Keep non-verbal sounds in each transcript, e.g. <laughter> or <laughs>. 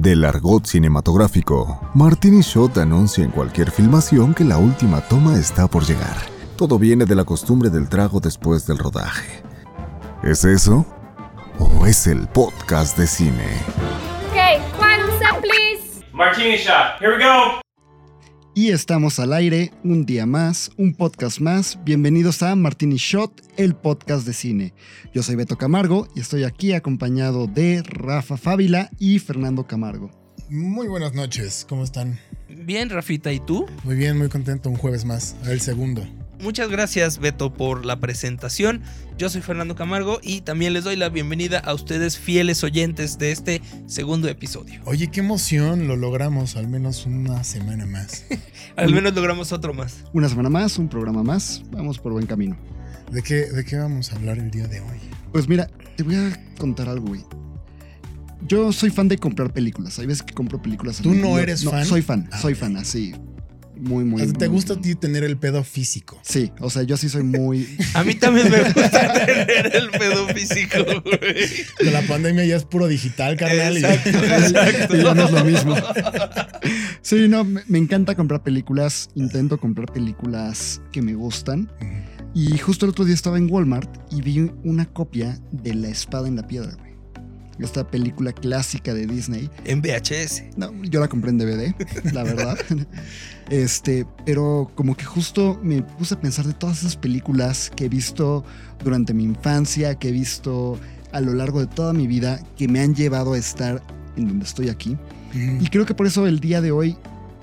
Del argot cinematográfico, Martini Shot anuncia en cualquier filmación que la última toma está por llegar. Todo viene de la costumbre del trago después del rodaje. ¿Es eso? ¿O es el podcast de cine? Okay, set, please. Martini shot. Here we go. Y estamos al aire, un día más, un podcast más. Bienvenidos a Martini Shot, el podcast de cine. Yo soy Beto Camargo y estoy aquí acompañado de Rafa Fábila y Fernando Camargo. Muy buenas noches, ¿cómo están? Bien, Rafita, ¿y tú? Muy bien, muy contento, un jueves más, el segundo. Muchas gracias, Beto, por la presentación. Yo soy Fernando Camargo y también les doy la bienvenida a ustedes, fieles oyentes de este segundo episodio. Oye, qué emoción, lo logramos, al menos una semana más. <laughs> Al menos logramos otro más. Una semana más, un programa más, vamos por buen camino. ¿De qué, ¿De qué vamos a hablar el día de hoy? Pues mira, te voy a contar algo, güey. Yo soy fan de comprar películas. Hay veces que compro películas. ¿Tú no yo- eres fan? Soy fan, Ah, soy fan, así. Muy, muy. ¿Te muy- gusta a ti tener el pedo físico? Sí, o sea, yo sí soy muy. <laughs> A mí también me gusta <laughs> tener el pedo físico, güey. La pandemia ya es puro digital, carnal. y- Exacto, <laughs> exacto. Y ya no es lo mismo. Sí, no, me, me encanta comprar películas. Intento comprar películas que me gustan. Y justo el otro día estaba en Walmart y vi una copia de La Espada en la Piedra, güey. Esta película clásica de Disney. En VHS. No, yo la compré en DVD, la verdad. <laughs> Este, pero como que justo me puse a pensar de todas esas películas que he visto durante mi infancia, que he visto a lo largo de toda mi vida, que me han llevado a estar en donde estoy aquí. Y creo que por eso el día de hoy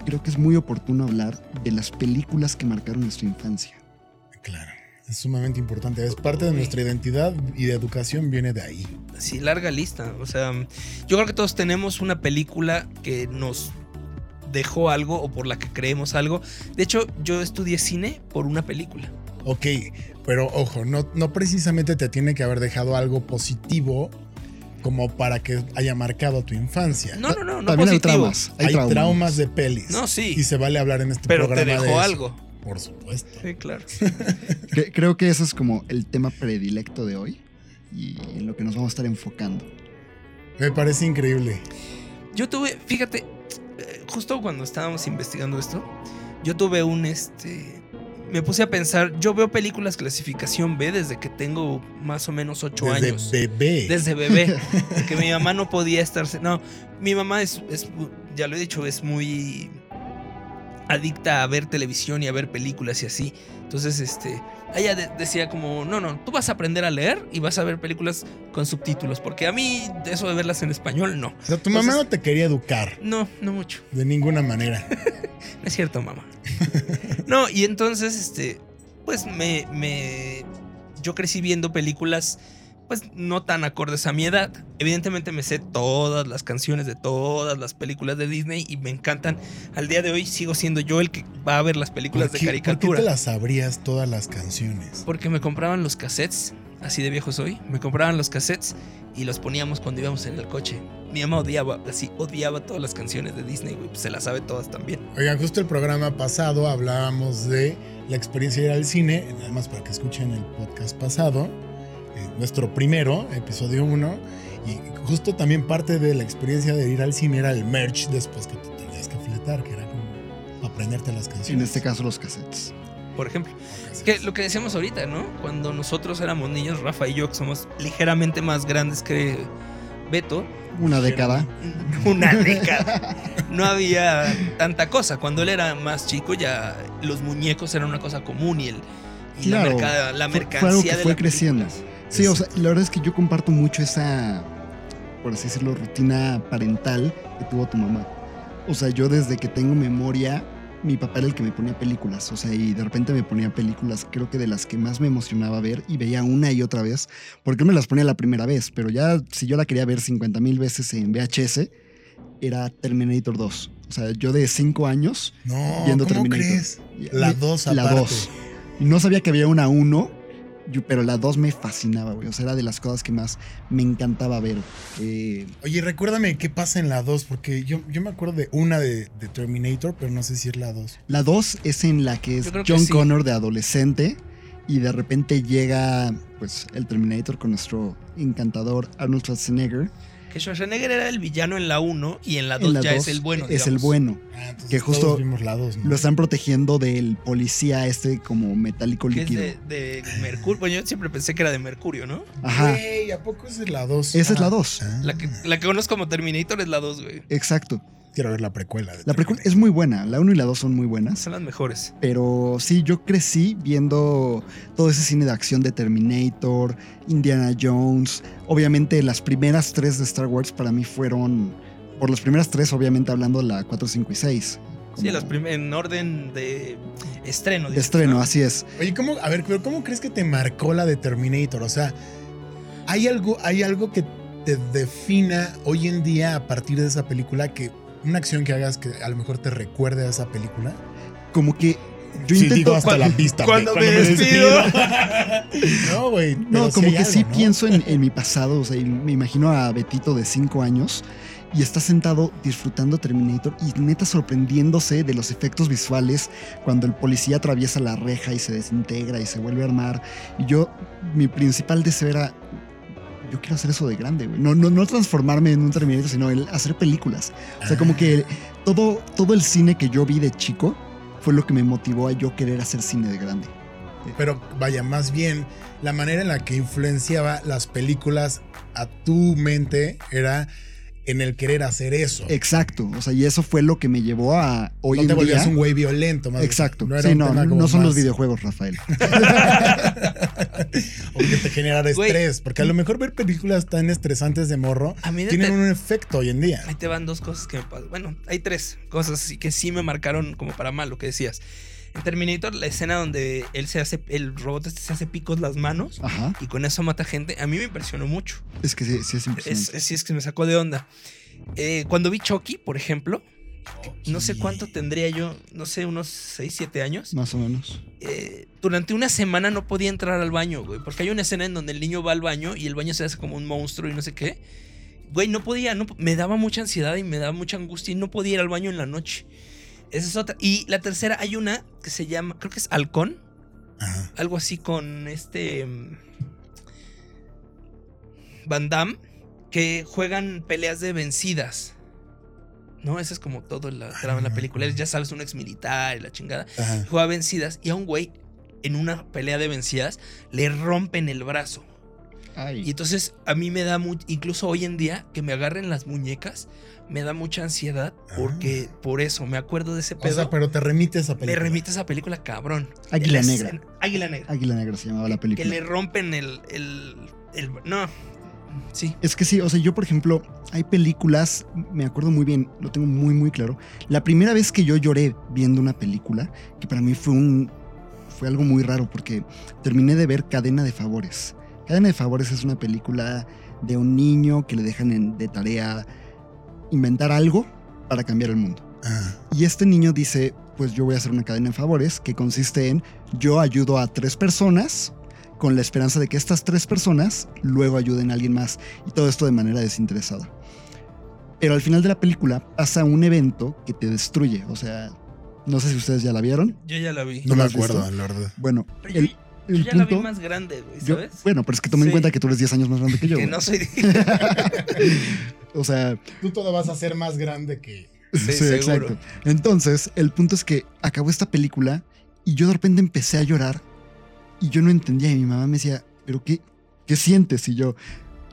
creo que es muy oportuno hablar de las películas que marcaron nuestra infancia. Claro, es sumamente importante. Es parte de nuestra identidad y de educación viene de ahí. Sí, larga lista. O sea, yo creo que todos tenemos una película que nos dejó algo o por la que creemos algo. De hecho, yo estudié cine por una película. Ok, pero ojo, no, no precisamente te tiene que haber dejado algo positivo como para que haya marcado tu infancia. No, no, no, no También hay traumas. Hay, Hay, traumas. de pelis. No, sí. Y se vale hablar en este Pero te programa de dejó eso. algo. Por supuesto. Sí, claro. <laughs> Cre- Creo que ese es como el tema predilecto de hoy y en lo que nos vamos a estar enfocando. Me parece increíble. Yo tuve, fíjate, eh, justo cuando estábamos investigando esto, yo tuve un este. Me puse a pensar, yo veo películas clasificación B desde que tengo más o menos 8 Desde años. bebé. Desde bebé. Porque mi <laughs> mamá no podía estarse. No, mi mamá es, es, ya lo he dicho, es muy adicta a ver televisión y a ver películas y así. Entonces, este, ella de- decía como, no, no, tú vas a aprender a leer y vas a ver películas con subtítulos. Porque a mí eso de verlas en español, no. O sea, tu mamá no te quería educar No, no mucho. de ninguna manera. <laughs> No es cierto, mamá. No, y entonces, este, pues me, me, yo crecí viendo películas, pues no tan acordes a mi edad. Evidentemente me sé todas las canciones de todas las películas de Disney y me encantan. Al día de hoy sigo siendo yo el que va a ver las películas ¿Por de qué, por qué caricatura. te las sabrías todas las canciones? Porque me compraban los cassettes, así de viejo soy. Me compraban los cassettes y los poníamos cuando íbamos en el coche. Mi mamá odiaba, así, odiaba todas las canciones de Disney, güey. Pues se las sabe todas también. Oigan, justo el programa pasado hablábamos de la experiencia de ir al cine, nada más para que escuchen el podcast pasado, nuestro primero, episodio 1, y justo también parte de la experiencia de ir al cine era el merch después que tú tenías que fletar, que era como aprenderte las canciones. En este caso, los cassettes. Por ejemplo. Que lo que decíamos ahorita, ¿no? Cuando nosotros éramos niños, Rafa y yo, que somos ligeramente más grandes que Beto, Una década. <laughs> una década, no había tanta cosa. Cuando él era más chico, ya los muñecos eran una cosa común y, el, y la, Claro, la fue- mercancía fue algo que de fue la creciendo. película. Sí, o sea, la verdad es que yo comparto mucho esa, por así decirlo, rutina parental que tuvo tu mamá. O sea, yo desde que tengo memoria, mi papá era el que me ponía películas. O sea, y de repente me ponía películas, creo que de las que más me emocionaba ver y veía una y otra vez, porque él me las ponía la primera vez, pero ya si yo la quería ver 50 mil veces en VHS, era Terminator 2. O sea, yo de 5 años No, viendo ¿cómo Terminator. crees? La Me- 2 La aparte. 2. Y no sabía que había una 1, yo- pero la 2 me fascinaba, güey. O sea, era de las cosas que más me encantaba ver. Eh, Oye, recuérdame qué pasa en la 2, porque yo, yo me acuerdo de una de, de Terminator, pero no sé si es la 2. la 2 es en la que es que John sí. Connor de adolescente y de repente llega pues el Terminator con nuestro encantador Arnold Schwarzenegger Que Schwarzenegger era el villano en la 1 y en la En 2 la ya dos es el bueno. Es el bueno. Ah, Que justo todos vimos la dos, ¿no? Lo están protegiendo del policía este como metálico Que es líquido. de, de Mercurio. Bueno, yo siempre pensé que era de Mercurio, ¿no? Ajá. Güey, ¿a poco es la dos? Esa es la Ah, dos. ah. La que, la que conozco como Terminator es la 2, güey. Exacto. Quiero ver la precuela. de La precuela es muy buena. La 1 y la 2 son muy buenas. Son las mejores. Pero sí, yo crecí viendo todo ese cine de acción de Terminator, Indiana Jones. Obviamente las primeras tres de Star Wars para mí fueron, por las primeras tres obviamente hablando de la 4, 5 y 6. Sí, las en orden de estreno. De estreno, ¿no? así es. Oye, ¿cómo, a ver, pero ¿cómo crees que te marcó la de Terminator? O sea, ¿hay algo, ¿hay algo que te defina hoy en día a partir de esa película que una acción que hagas que a lo mejor te recuerde a esa película? Como que yo sí, intento... digo hasta cuando- la pista. cuando me despido. <laughs> no, güey. No, como que algo, sí ¿no? pienso en, en mi pasado, o sea, y me imagino a Betito de 5 años y está sentado disfrutando Terminator y neta sorprendiéndose de los efectos visuales cuando el policía atraviesa la reja y se desintegra y se vuelve a armar. Y yo, mi principal deseo era, yo quiero hacer eso de grande, güey. No, no, no transformarme en un Terminator, sino hacer películas. O sea, como que todo, todo el cine que yo vi de chico fue lo que me motivó a yo querer hacer cine de grande. Pero vaya, más bien la manera en la que influenciaba las películas a tu mente era en el querer hacer eso. Exacto, o sea, y eso fue lo que me llevó a hoy no en te volvías día. un güey violento, más Exacto. No, era sí, un no, tema no, como no son los videojuegos, Rafael. <laughs> o que te generara Güey. estrés. Porque a lo mejor ver películas tan estresantes de morro A mí de tienen te- un efecto hoy en día. Ahí te van dos cosas que me pasan. Bueno, hay tres cosas así que sí me marcaron como para mal, lo que decías. En Terminator, la escena donde él se hace, el robot este se hace picos las manos Ajá. y con eso mata gente, a mí me impresionó mucho. Es que sí, sí es Es, impresionante. es- sí, es que me sacó de onda. Eh, cuando vi Chucky, por ejemplo, no sé cuánto tendría yo, no sé, unos 6, 7 años. Más o menos. eh, durante una semana no podía entrar al baño, güey. Porque hay una escena en donde el niño va al baño y el baño se hace como un monstruo y no sé qué. Güey, no podía, no, me daba mucha ansiedad y me daba mucha angustia y no podía ir al baño en la noche. Esa es otra. Y la tercera, hay una que se llama, creo que es Halcón. Ajá. Algo así con este. mm, Van Damme. Que juegan peleas de vencidas. ¿No? Esa es como todo la trama de la película. Él, ya sabes, un ex militar y la chingada Ajá. juega vencidas y a un güey en una pelea de vencidas le rompen el brazo. Y Ay. entonces a mí me da mucho, incluso hoy en día, que me agarren las muñecas, me da mucha ansiedad porque por eso me acuerdo de ese O pedo. sea, pero te remite a esa me película. remite a esa película cabrón. Águila La Negra. Águila Negra. Águila Negra se llamaba la Que película. le rompen el, el, el- No. Sí. Es que sí, o sea, yo por ejemplo, hay películas, me acuerdo muy bien, lo tengo muy muy claro. La primera vez que yo lloré viendo una película, que para mí fue un fue algo muy raro porque terminé de ver Cadena de Favores. Cadena de Favores es una película de un niño que le dejan en- de tarea inventar algo para cambiar el mundo. Ajá. Y este niño dice, pues yo voy a hacer una cadena de favores que consiste en yo ayudo a tres personas con la esperanza de que estas tres personas luego ayuden a alguien más y todo esto de manera desinteresada. Pero al final de la película pasa un evento que te destruye, o sea, no sé si ustedes ya la vieron. Yo ya la vi. No ¿No me acuerdo, la verdad. Bueno, yo, el, yo ya la vi punto- más grande, güey, yo- ¿sabes? bueno, pero es que toma en Sí. cuenta que tú eres 10 años más grande que yo. <laughs> que no soy. <laughs> o sea, Tú todo vas a ser más grande que. Sí, seguro. exacto. Entonces, el punto es que acabó esta película y yo de repente empecé a llorar y yo no entendía y mi mamá me decía, ¿pero qué, qué sientes? Y yo,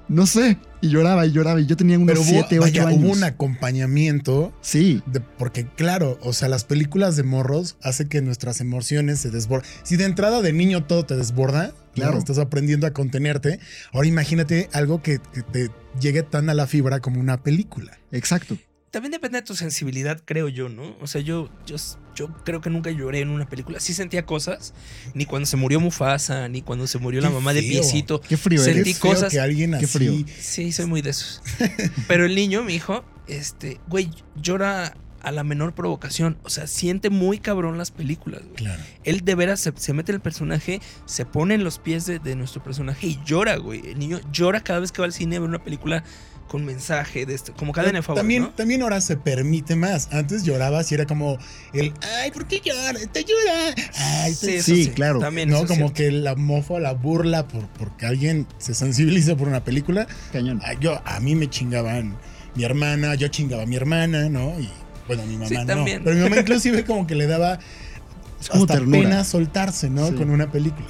no sé. Y lloraba y lloraba y yo tenía unos Pero hubo, 7, 8 vaya, años. hubo un acompañamiento. Sí, de- porque claro, o sea, las películas de morros hace que nuestras emociones se desborden. Si de entrada de niño todo te desborda, Claro. claro, estás aprendiendo a contenerte. Ahora imagínate algo que, que te llegue tan a la fibra como una película. exacto. También depende de tu sensibilidad, creo yo, ¿no? O sea, yo, yo, yo creo que nunca lloré en una película. Sí sentía cosas, ni cuando se murió Mufasa, ni cuando se murió la mamá de. Piecito. Qué frío Sentí eres. Qué feo cosas- que alguien qué así. frío. Sí, soy muy de esos. <laughs> Pero el niño, mi hijo, este, güey, llora a la menor provocación. O sea, siente muy cabrón las películas, güey. Claro. Él de veras se, se mete en el personaje, se pone en los pies de, de nuestro personaje y llora, güey. El niño llora cada vez que va al cine a ver una película con mensaje de esto, como cadena de favor, también, ¿no? también ahora se permite más. Antes llorabas y era como el, ay, ¿por qué lloras? Te llora. Ay, Sí, te-". eso Sí, claro. También no, como cierto. que la mofa, la burla por porque alguien se sensibiliza por una película. Cañón. Ah, Yo, a mí me chingaban mi hermana, yo chingaba a mi hermana, ¿no? Y bueno, mi mamá Sí, no. también. Pero mi mamá inclusive como que le daba <laughs> Es como hasta ternura. pena soltarse, ¿no? Sí. Con una película.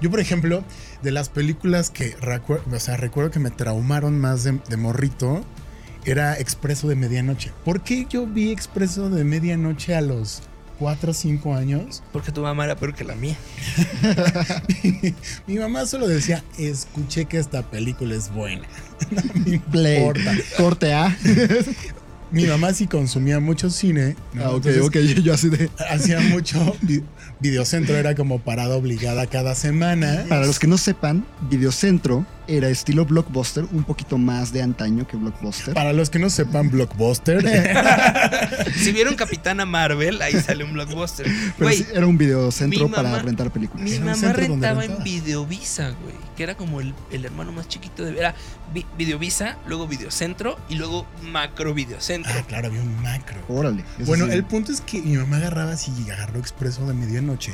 Yo, por ejemplo, de las películas que recuerdo, o sea, recuerdo que me traumaron más de, de morrito, era Expreso de Medianoche. ¿Por qué yo vi Expreso de Medianoche a los 4 o 5 años? Porque tu mamá era peor que la mía. <laughs> Mi mamá solo decía, escuché que esta película es buena. <laughs> No me importa. Corte A. <laughs> Mi mamá sí consumía mucho cine. ¿no? Ah, ok, Entonces, ok. Yo, yo así de. Hacía mucho. Vi- Videocentro era como parada obligada cada semana. Para los que no sepan, Videocentro era estilo blockbuster, un poquito más de antaño que blockbuster. Para los que no sepan, Blockbuster. <laughs> Si vieron Capitana Marvel, ahí sale un blockbuster. Pero Güey, sí, era un videocentro mi para mamá- rentar películas. mi mamá donde rentaba en rentaba. Videovisa, güey. Que era como el, el hermano más chiquito de. Era Vi- Videovisa, luego Videocentro y luego Macro Videocentro. Ah, claro, había un macro. Órale. Bueno, sí. el punto es que mi mamá agarraba así y agarró Expreso de Medianoche.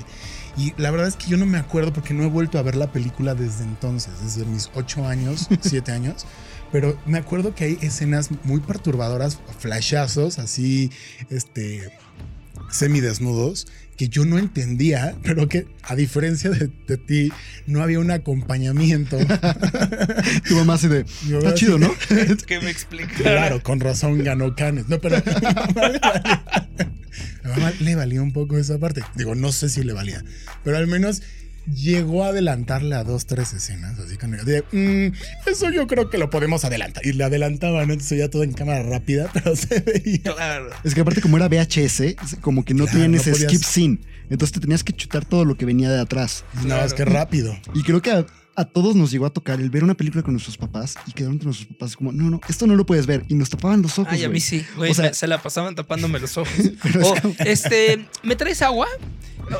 Y la verdad es que yo no me acuerdo porque no he vuelto a ver la película desde entonces, desde mis 8 años, <laughs> 7 años. Pero me acuerdo que hay escenas muy perturbadoras, flashazos, así, este, semidesnudos, que yo no entendía, pero que a diferencia de, de ti, no había un acompañamiento. <laughs> Tu mamá así de. Está chido, así ¿no? <laughs> Que me explicara. Claro, con razón ganó Canes. No, pero a mi mamá le valía- un poco esa parte. Digo, no sé si le valía, pero al menos llegó a adelantarle a dos, tres escenas. Así con de, "Mm, eso yo creo que lo podemos adelantar. Y le adelantaban, ¿no? Entonces ya todo en cámara rápida, <laughs> pero se veía. Claro. Es que aparte, como era VHS, como que no Claro, tenían no ese podías- skip scene. Entonces te tenías que chutar todo lo que venía de atrás. No, es que rápido. Y creo que a, todos nos llegó a tocar el ver una película con nuestros papás y quedaron entre nuestros papás como, no, no, esto no lo puedes ver. Y nos tapaban los ojos. Ay, a mí sí, güey. O sea- se la pasaban tapándome los ojos. <laughs> Es O, como- este, ¿me traes agua?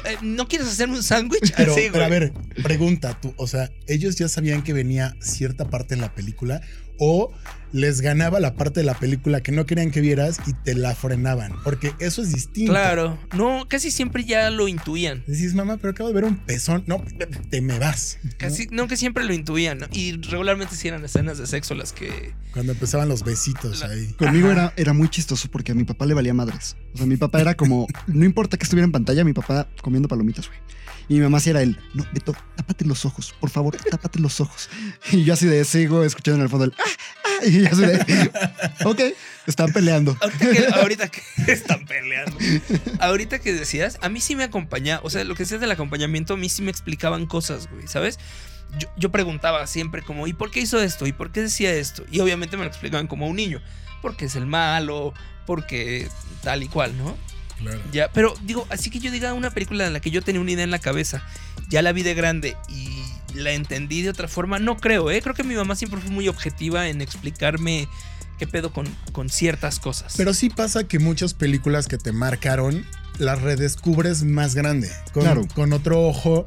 Eh, ¿No quieres hacerme un sándwich? <laughs> Pero, Así, pero a ver, pregunta tú, o sea, ¿ellos ya sabían que venía cierta parte en la película o les ganaba la parte de la película que no querían que vieras y te la frenaban? Porque eso es distinto. Claro. No, casi siempre ya lo intuían. Decís, mamá, pero acabo de ver un pezón. No, te me vas. Casi, no que siempre lo intuían. ¿no? Y regularmente sí eran escenas de sexo las que. Cuando empezaban los besitos La- ahí. Conmigo era, era muy chistoso porque a mi papá le valía madres. O sea, mi papá era como, <laughs> no importa que estuviera en pantalla, mi papá comiendo palomitas, güey. Y mi mamá sí era él, no, Beto, tápate los ojos, por favor, tápate los ojos. <laughs> Y yo así de sigo escuchando en el fondo el, ah, <laughs> y yo así de, ok, están peleando. Ahorita que, ahorita <laughs> que están peleando. Ahorita que decías, a mí sí me acompañaba. O sea, lo que decías del acompañamiento, a mí sí me explicaban cosas, güey, ¿sabes? Yo, yo preguntaba siempre como, ¿y por qué hizo esto? ¿Y por qué decía esto? Y obviamente me lo explicaban como a un niño. Porque es el malo, porque tal y cual, ¿no? Claro. Ya, pero digo, así que yo diga una película en la que yo tenía una idea en la cabeza, ya la vi de grande y la entendí de otra forma, no creo, ¿eh? Creo que mi mamá siempre fue muy objetiva en explicarme qué pedo con, con ciertas cosas. Pero sí pasa que muchas películas que te marcaron las redescubres más grande, con, Claro. con otro ojo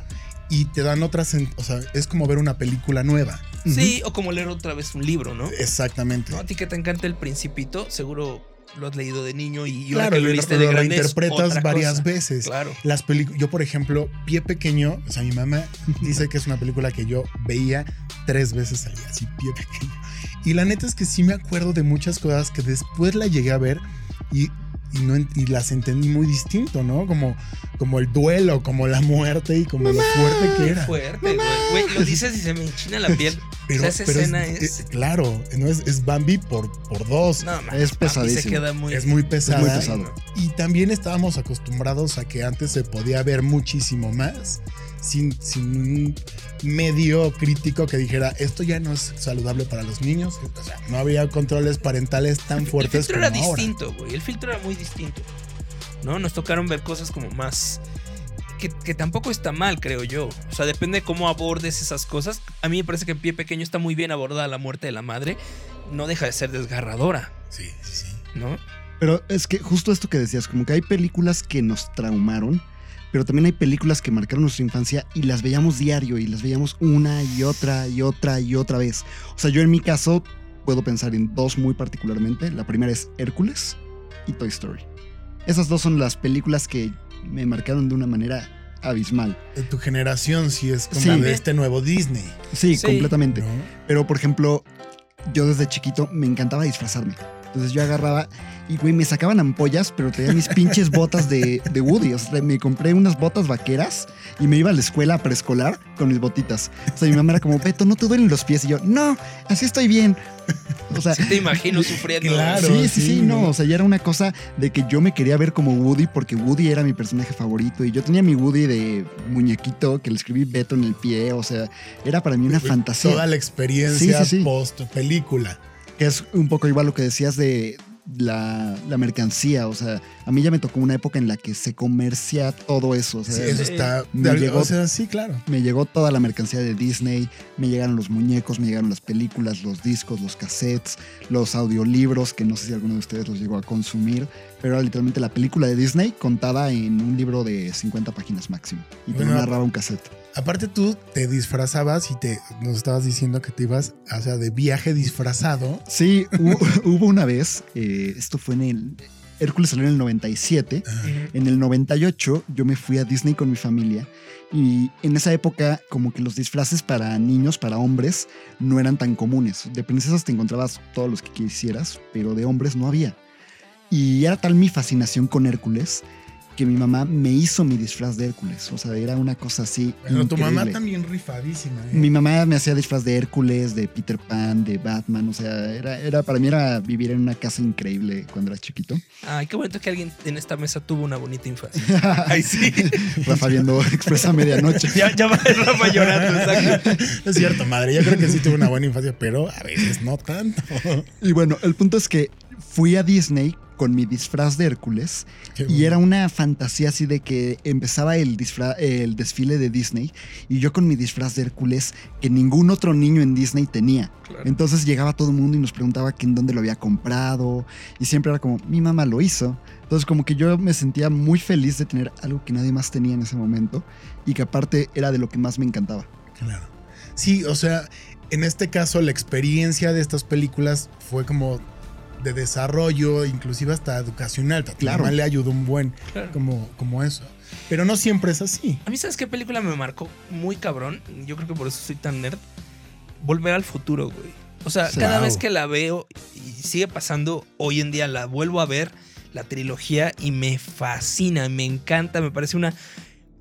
y te dan otras. O sea, es como ver una película nueva. sí, o como leer otra vez un libro, ¿no? Exactamente. ¿No? A ti que te encanta El Principito, seguro lo has leído de niño y ahora Claro, lo leíste de grande otra varias cosa. veces. Claro. Las películas, yo por ejemplo, Pie Pequeño, o sea, mi mamá dice que es una película que yo veía tres veces al día, así Pie Pequeño. Y la neta es que sí me acuerdo de muchas cosas que después la llegué a ver y, y no, en- y las entendí muy distinto, ¿no? Como, como el duelo, como la muerte y como lo fuerte que era. Fuerte, güey. Lo dices y se me enchina la piel. Pero, o sea, esa pero escena es, es... claro, no es, es Bambi por, por dos. No, man, Es papi, Se pesadísimo. queda muy... es muy pesada. muy pesado. Y también estábamos acostumbrados a que antes se podía ver muchísimo más sin, sin un medio crítico que dijera esto ya no es saludable para los niños. O sea, no había controles parentales tan El fuertes filtro como era ahora. distinto, güey. El filtro era muy distinto. ¿No? Nos tocaron ver cosas como más. Que, que tampoco está mal, creo yo. O sea, depende de cómo abordes esas cosas. A mí me parece que en pie pequeño está muy bien abordada la muerte de la madre. No deja de ser desgarradora, Sí, sí, sí. ¿no? Pero es que justo esto que decías, como que hay películas que nos traumaron, pero también hay películas que marcaron nuestra infancia y las veíamos diario y las veíamos una y otra y otra y otra vez. O sea, yo en mi caso puedo pensar en dos muy particularmente. La primera es Hércules y Toy Story. Esas dos son las películas que me marcaron de una manera abismal. De tu generación, sí es como Sí. de este nuevo Disney. Sí, Sí. completamente. ¿no? Pero, por ejemplo, yo desde chiquito me encantaba disfrazarme. Entonces yo agarraba y, güey, me sacaban ampollas, pero traía mis pinches botas de, de Woody. O sea, me compré unas botas vaqueras y me iba a la escuela preescolar con mis botitas. O sea, mi mamá era como, Beto, ¿no te duelen los pies? Y yo, no, así estoy bien. O sea, Sí te imagino <laughs> sufriendo. Claro. sí, sí, sí, no. ¿no? O sea, ya era una cosa de que yo me quería ver como Woody porque Woody era mi personaje favorito y yo tenía mi Woody de muñequito que le escribí Beto en el pie. O sea, era para mí una fantasía. Toda la experiencia Sí, sí, sí. post película. Que es un poco igual lo que decías de la, la mercancía. O sea, a mí ya me tocó una época en la que se comercia todo eso. O sea, Sí, eso está. me de- llegó- O sea, sí, claro. me llegó toda la mercancía de Disney, me llegaron los muñecos, me llegaron las películas, los discos, los cassettes, los audiolibros, que no sé si alguno de ustedes los llegó a consumir, pero era literalmente la película de Disney contada en un libro de 50 páginas máximo y te Bueno, narraba un cassette. Aparte tú te disfrazabas y te nos estabas diciendo que te ibas, o sea, de viaje disfrazado. Sí, hu- <laughs> hubo una vez, eh, esto fue en el... Hércules salió en el 97 En el 98 yo me fui a Disney con mi familia y en esa época como que los disfraces para niños, para hombres, no eran tan comunes. De princesas te encontrabas todos los que quisieras, pero de hombres no había. Y era tal mi fascinación con Hércules que mi mamá me hizo mi disfraz de Hércules. O sea, era una cosa así. Pero tu mamá también rifadísima. ¿eh? Mi mamá me hacía disfraz de Hércules, de Peter Pan, de Batman. O sea, era, era para mí era vivir en una casa increíble cuando era chiquito. Ay, qué bonito que alguien en esta mesa tuvo una bonita infancia. <laughs> Ay, sí. Rafa viendo Expresa Medianoche. <laughs> ya, ya va Rafa llorando, exacto. <laughs> Es cierto, madre. Yo creo que sí tuve una buena infancia, pero a veces no tanto. Y bueno, el punto es que fui a Disney con mi disfraz de Hércules Qué y bueno. era una fantasía así de que empezaba el, el desfile de Disney y yo con mi disfraz de Hércules que ningún otro niño en Disney tenía. Claro. Entonces llegaba todo el mundo y nos preguntaba que en dónde lo había comprado y siempre era como, mi mamá lo hizo. Entonces como que yo me sentía muy feliz de tener algo que nadie más tenía en ese momento y que aparte era de lo que más me encantaba. Claro. Sí, o sea, en este caso la experiencia de estas películas fue como de desarrollo, inclusive hasta educacional. Claro. le ayudó un buen Claro. como, como eso. Pero no siempre es así. A mí, ¿sabes qué película me marcó muy cabrón? Yo creo que por eso soy tan nerd. Volver al futuro, güey. O sea, cada vez que la veo y sigue pasando, hoy en día la vuelvo a ver, la trilogía, y me fascina, me encanta, me parece una...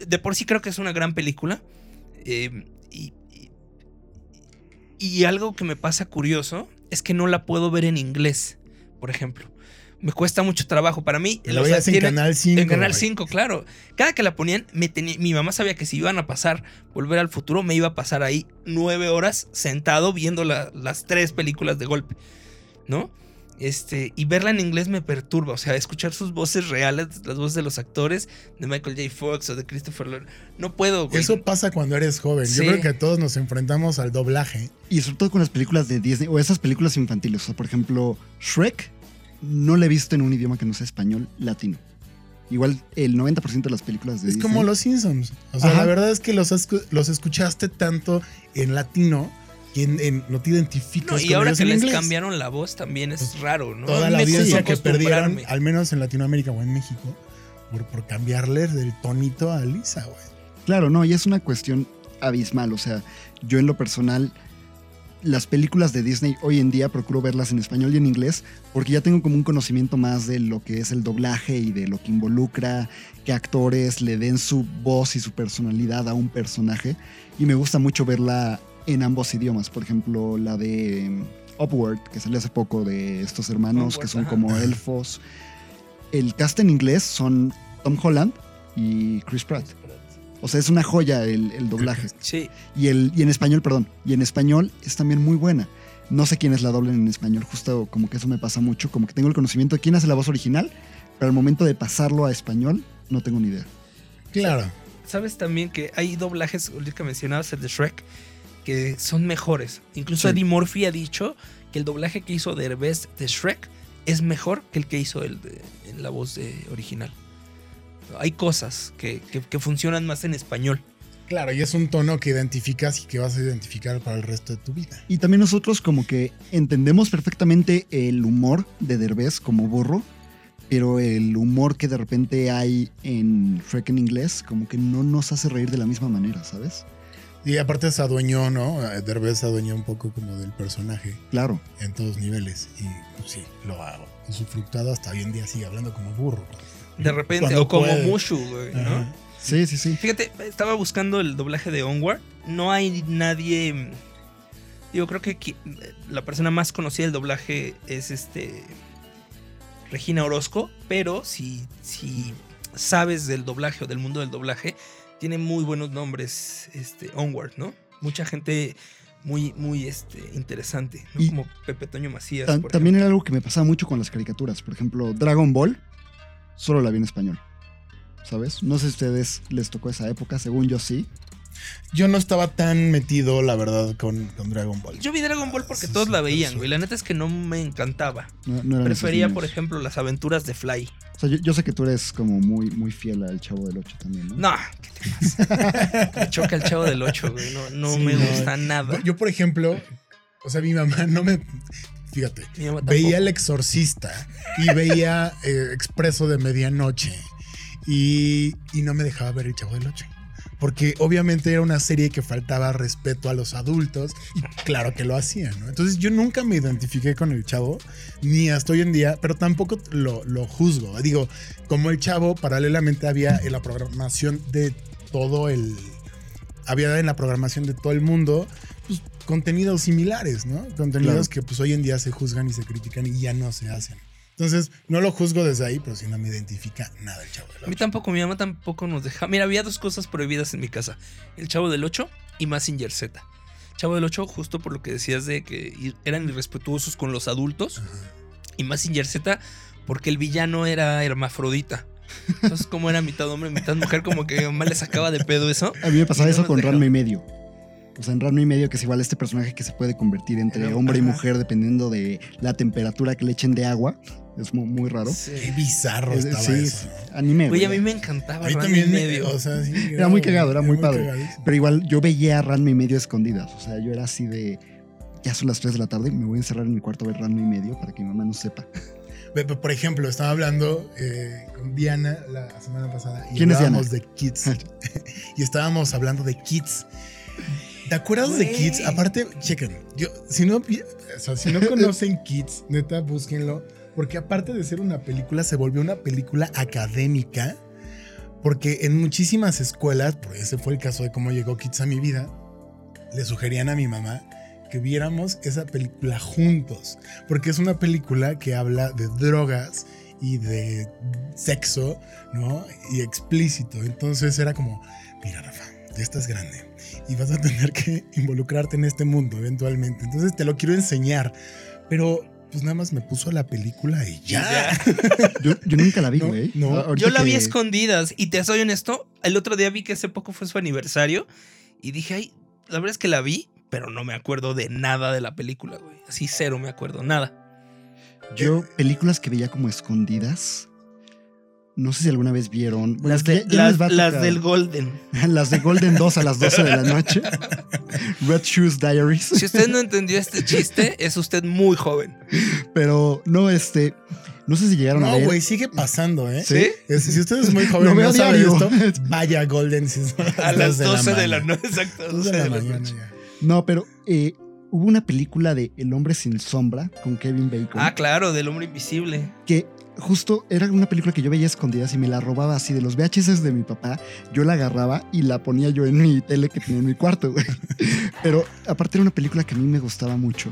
De por sí creo que es una gran película. eh, y, y- y algo que me pasa curioso es que no la puedo ver en inglés, por ejemplo. Me cuesta mucho trabajo. Para mí, sea, veías en Canal 5. en Canal güey. 5, claro. Cada que la ponían, me tenía- mi mamá sabía que si iban a pasar Volver al Futuro, me iba a pasar ahí nueve horas sentado viendo la- las tres películas de golpe, ¿no? Este, y verla en inglés me perturba, o sea, escuchar sus voces reales, las voces de los actores, de Michael J. Fox o de Christopher Lloyd, no puedo, güey. Eso pasa cuando eres joven. Sí. Yo creo que todos nos enfrentamos al doblaje. Y sobre todo con las películas de Disney o esas películas infantiles. O sea, por ejemplo, Shrek no la he visto en un idioma que no sea español latino. Igual el 90% de las películas de Es Disney. como los Simpsons. O sea, Ajá. la verdad es que los, los escuchaste tanto en latino que en- no te identificas No, y con ahora ellos que en les inglés. cambiaron la voz también es raro, ¿no? Toda la audiencia que perdieron, al menos en Latinoamérica o en México, por, por cambiarle del tonito a Lisa, güey. Claro, no, y es una cuestión abismal. O sea, yo en lo personal, las películas de Disney hoy en día procuro verlas en español y en inglés porque ya tengo como un conocimiento más de lo que es el doblaje y de lo que involucra que actores le den su voz y su personalidad a un personaje. Y me gusta mucho verla en ambos idiomas. Por ejemplo, la de um, Upward, que salió hace poco de estos hermanos Upward, que son ajá. como elfos. El cast en inglés son Tom Holland y Chris Pratt. O sea, es una joya el, el doblaje. <laughs> Sí, Y, el, y en español, perdón. Y en español es también muy buena. No sé quiénes la doblen en español, justo como que eso me pasa mucho. Como que tengo el conocimiento de quién hace la voz original, pero al momento de pasarlo a español, no tengo ni idea. Claro. sabes también que hay doblajes, ahorita que mencionabas el de Shrek, que son mejores. Incluso Sí. Eddie Murphy ha dicho que el doblaje que hizo Derbez de Shrek es mejor que el que hizo el de, en la voz de original. Hay cosas que, que- que funcionan más en español. Claro, y es un tono que identificas y que vas a identificar para el resto de tu vida. Y también nosotros como que entendemos perfectamente el humor de Derbez como burro, pero el humor que de repente hay en Shrek en inglés como que no nos hace reír de la misma manera, ¿sabes? Y aparte se adueñó, ¿no? Derbez se adueñó un poco como del personaje Claro. en todos niveles. Y pues, sí, lo hago. Usufructado hasta hoy en día sigue hablando como burro. De repente, Cuando o como puede. Mushu, güey, ¿no? Ajá. Sí, sí, sí. Fíjate, estaba buscando el doblaje de Onward. No hay nadie. mm, Digo, creo que la persona más conocida del doblaje es este. Regina Orozco. Pero si, si sabes del doblaje o del mundo del doblaje, tiene muy buenos nombres. Este, Onward, ¿no? Mucha gente muy, muy este, interesante. ¿no? Como Pepe Toño Macías. Por también era algo que me pasaba mucho con las caricaturas. Por ejemplo, Dragon Ball, solo la vi en español. ¿Sabes? No sé si a ustedes les tocó esa época, según yo sí. Yo no estaba tan metido, la verdad, con, con Dragon Ball. Yo vi Dragon Ball porque Sí, todos sí, la veían, güey. La neta es que no me encantaba. No, no Prefería, por ejemplo, las aventuras de Fly. O sea, yo, yo sé que tú eres como muy, muy fiel al Chavo del 8 también, ¿no? No, ¿qué te pasa? <laughs> Me choca el chavo del 8, güey. No, no Sí, me no. gusta nada. Yo, por ejemplo, o sea, mi mamá no me. Fíjate, Mi mamá veía. El Exorcista y veía eh, Expreso de Medianoche y, y no me dejaba ver El Chavo del Ocho. Porque obviamente era una serie que faltaba respeto a los adultos y claro que lo hacía, ¿no? Entonces yo nunca me identifiqué con el chavo, ni hasta hoy en día, pero tampoco lo, lo juzgo. Digo, como el chavo, paralelamente había en la programación de todo el... Había en la programación de todo el mundo pues, contenidos similares, ¿no? Contenidos Claro. que pues hoy en día se juzgan y se critican y ya no se hacen. Entonces, no lo juzgo desde ahí, pero si no me identifica nada el chavo del A mí tampoco, mi mamá tampoco nos deja. Mira, había dos cosas prohibidas en mi casa: el chavo del 8 y Massinger Z. Chavo del 8, justo por lo que decías de que eran irrespetuosos con los adultos. Y Massinger Z, porque el villano era hermafrodita. Entonces, como era mitad hombre, mitad mujer, como que mi mamá le sacaba de pedo eso. A mí me pasaba eso con. Ranma y medio. O sea, en Ranma y medio, que es igual este personaje que se puede convertir entre hombre y mujer dependiendo de la temperatura que le echen de agua. Es muy, muy raro. Qué bizarro Es- estaba sí, eso. ¿no? anime. Güey, a mí me encantaba Ranma y me- medio. o sea, sí, Era muy cagado, era muy padre. cagadísimo. Pero igual yo veía a Ranma y medio escondidas. O sea, yo era así de. Ya son las 3 de la tarde, me voy a encerrar en mi cuarto a ver Ranma y medio para que mi mamá no sepa. Por ejemplo, estaba hablando eh, con Diana la semana pasada y ¿Quién es hablábamos Diana? de Kids. <laughs> <laughs> y estábamos hablando de Kids. ¿Te acuerdas de. Kids? Aparte, chequen, yo, si no, o sea, si no <laughs> conocen Kids, neta, búsquenlo. Porque aparte de ser una película, se volvió una película académica. Porque en muchísimas escuelas, por ese fue el caso de cómo llegó Kids a mi vida, le sugerían a mi mamá que viéramos esa película juntos. Porque es una película que habla de drogas y de sexo, ¿no? Y explícito. Entonces era como, mira, Rafa, ya estás grande y vas a tener que <laughs> involucrarte en este mundo eventualmente. Entonces te lo quiero enseñar. Pero pues nada más me puso la película y ya. <laughs> Yo, yo nunca la vi, güey. no. A- ahorita Yo la vi a escondidas y te soy honesto, el otro día vi que hace poco fue su aniversario y dije, ay, la verdad es que la vi, pero no me acuerdo de nada de la película, güey. Así cero me acuerdo, nada. Yo, películas que veía como escondidas. No sé si alguna vez vieron. bueno, Las, de- ya- ya del Golden. <laughs> Las de Golden 2 a las 12 de la noche. <laughs> Red Shoes Diaries. Si usted no entendió este <laughs> chiste, es usted muy joven. Pero no, este. No sé si llegaron a No, ver. güey, sigue pasando, ¿eh? ¿Sí? Si usted es muy joven veo no sabe esto, vaya Golden si A las 12 de la noche, exacto. 12 de la mañana ya. No, pero eh, hubo una película de El hombre sin sombra con Kevin Bacon. Ah, claro, del hombre invisible. que justo era una película que yo veía escondidas y me la robaba así de los VHS de mi papá. Yo la agarraba y la ponía yo en mi tele que tenía en mi cuarto, güey. <laughs> Pero aparte era una película que a mí me gustaba mucho.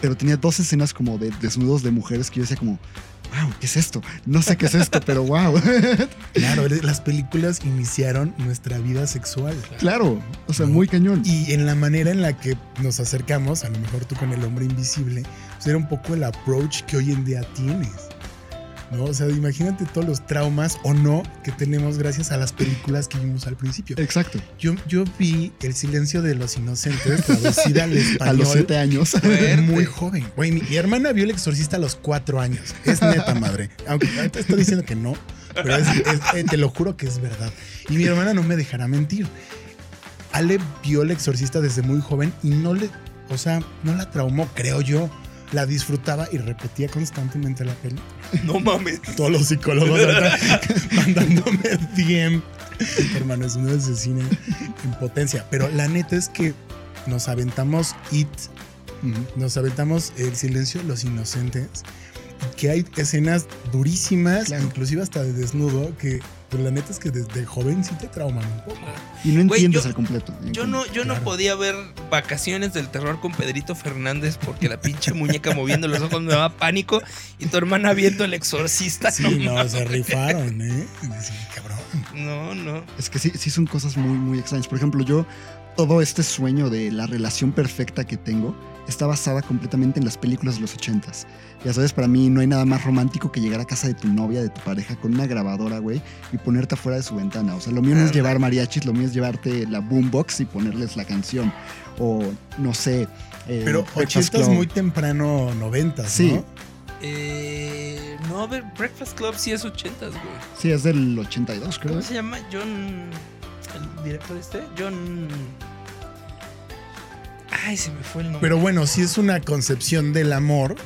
Pero tenía dos escenas como de desnudos de mujeres que yo decía como, wow, ¿qué es esto? No sé qué es esto, pero wow. <laughs> Claro, <laughs> las películas iniciaron nuestra vida sexual. claro, o sea, muy cañón. Y en la manera en la que nos acercamos, a lo mejor tú con el hombre invisible, pues era un poco el approach que hoy en día tienes. ¿No? O sea, imagínate todos los traumas o no que tenemos gracias a las películas que vimos al principio. Exacto. Yo, yo vi El silencio de los inocentes traducida al <laughs> A español. los siete años. Muy joven. Güey, mi, mi hermana vio El Exorcista a los cuatro años. Es neta, madre. Aunque ahorita estoy diciendo que no, pero es- es- eh, te lo juro que es verdad. Y mi hermana no me dejará mentir. Ale vio el exorcista desde muy joven y no le, o sea, no la traumó, creo yo. La disfrutaba y repetía constantemente la película. No mames. Todos los psicólogos <laughs> mandándome DM. Hermano, es uno de cine en potencia. Pero la neta es que nos aventamos It, nos aventamos El silencio de los inocentes. Y que hay escenas durísimas, Claro. inclusive hasta de desnudo, que pues, la neta es que desde joven sí te trauman un poco. Y no entiendes yo- al completo. Yo no, yo no podía ver Vacaciones del Terror con Pedrito Fernández porque la pinche muñeca moviendo los ojos me daba pánico y tu hermana viendo el exorcista. Sí, no, se rifaron, ¿eh? Sí, cabrón. no, no. Es que sí, sí son cosas muy, muy extrañas. Por ejemplo, yo, todo este sueño de la relación perfecta que tengo está basada completamente en las películas de los ochentas. Ya sabes, para mí no hay nada más romántico que llegar a casa de tu novia, de tu pareja, con una grabadora, güey, y ponerte afuera de su ventana. O sea, lo mío no es llevar mariachis, lo mío es llevarte la boombox y ponerles la canción. O, no sé... eh, Pero ochentas muy temprano, noventas, Sí. ¿no? Eh, no, a ver, Breakfast Club sí es ochentas, güey. Sí, es del 82, creo. ¿Cómo se llama? John. ¿El director este? John. Ay, se me fue el nombre. Pero bueno, sí es una concepción del amor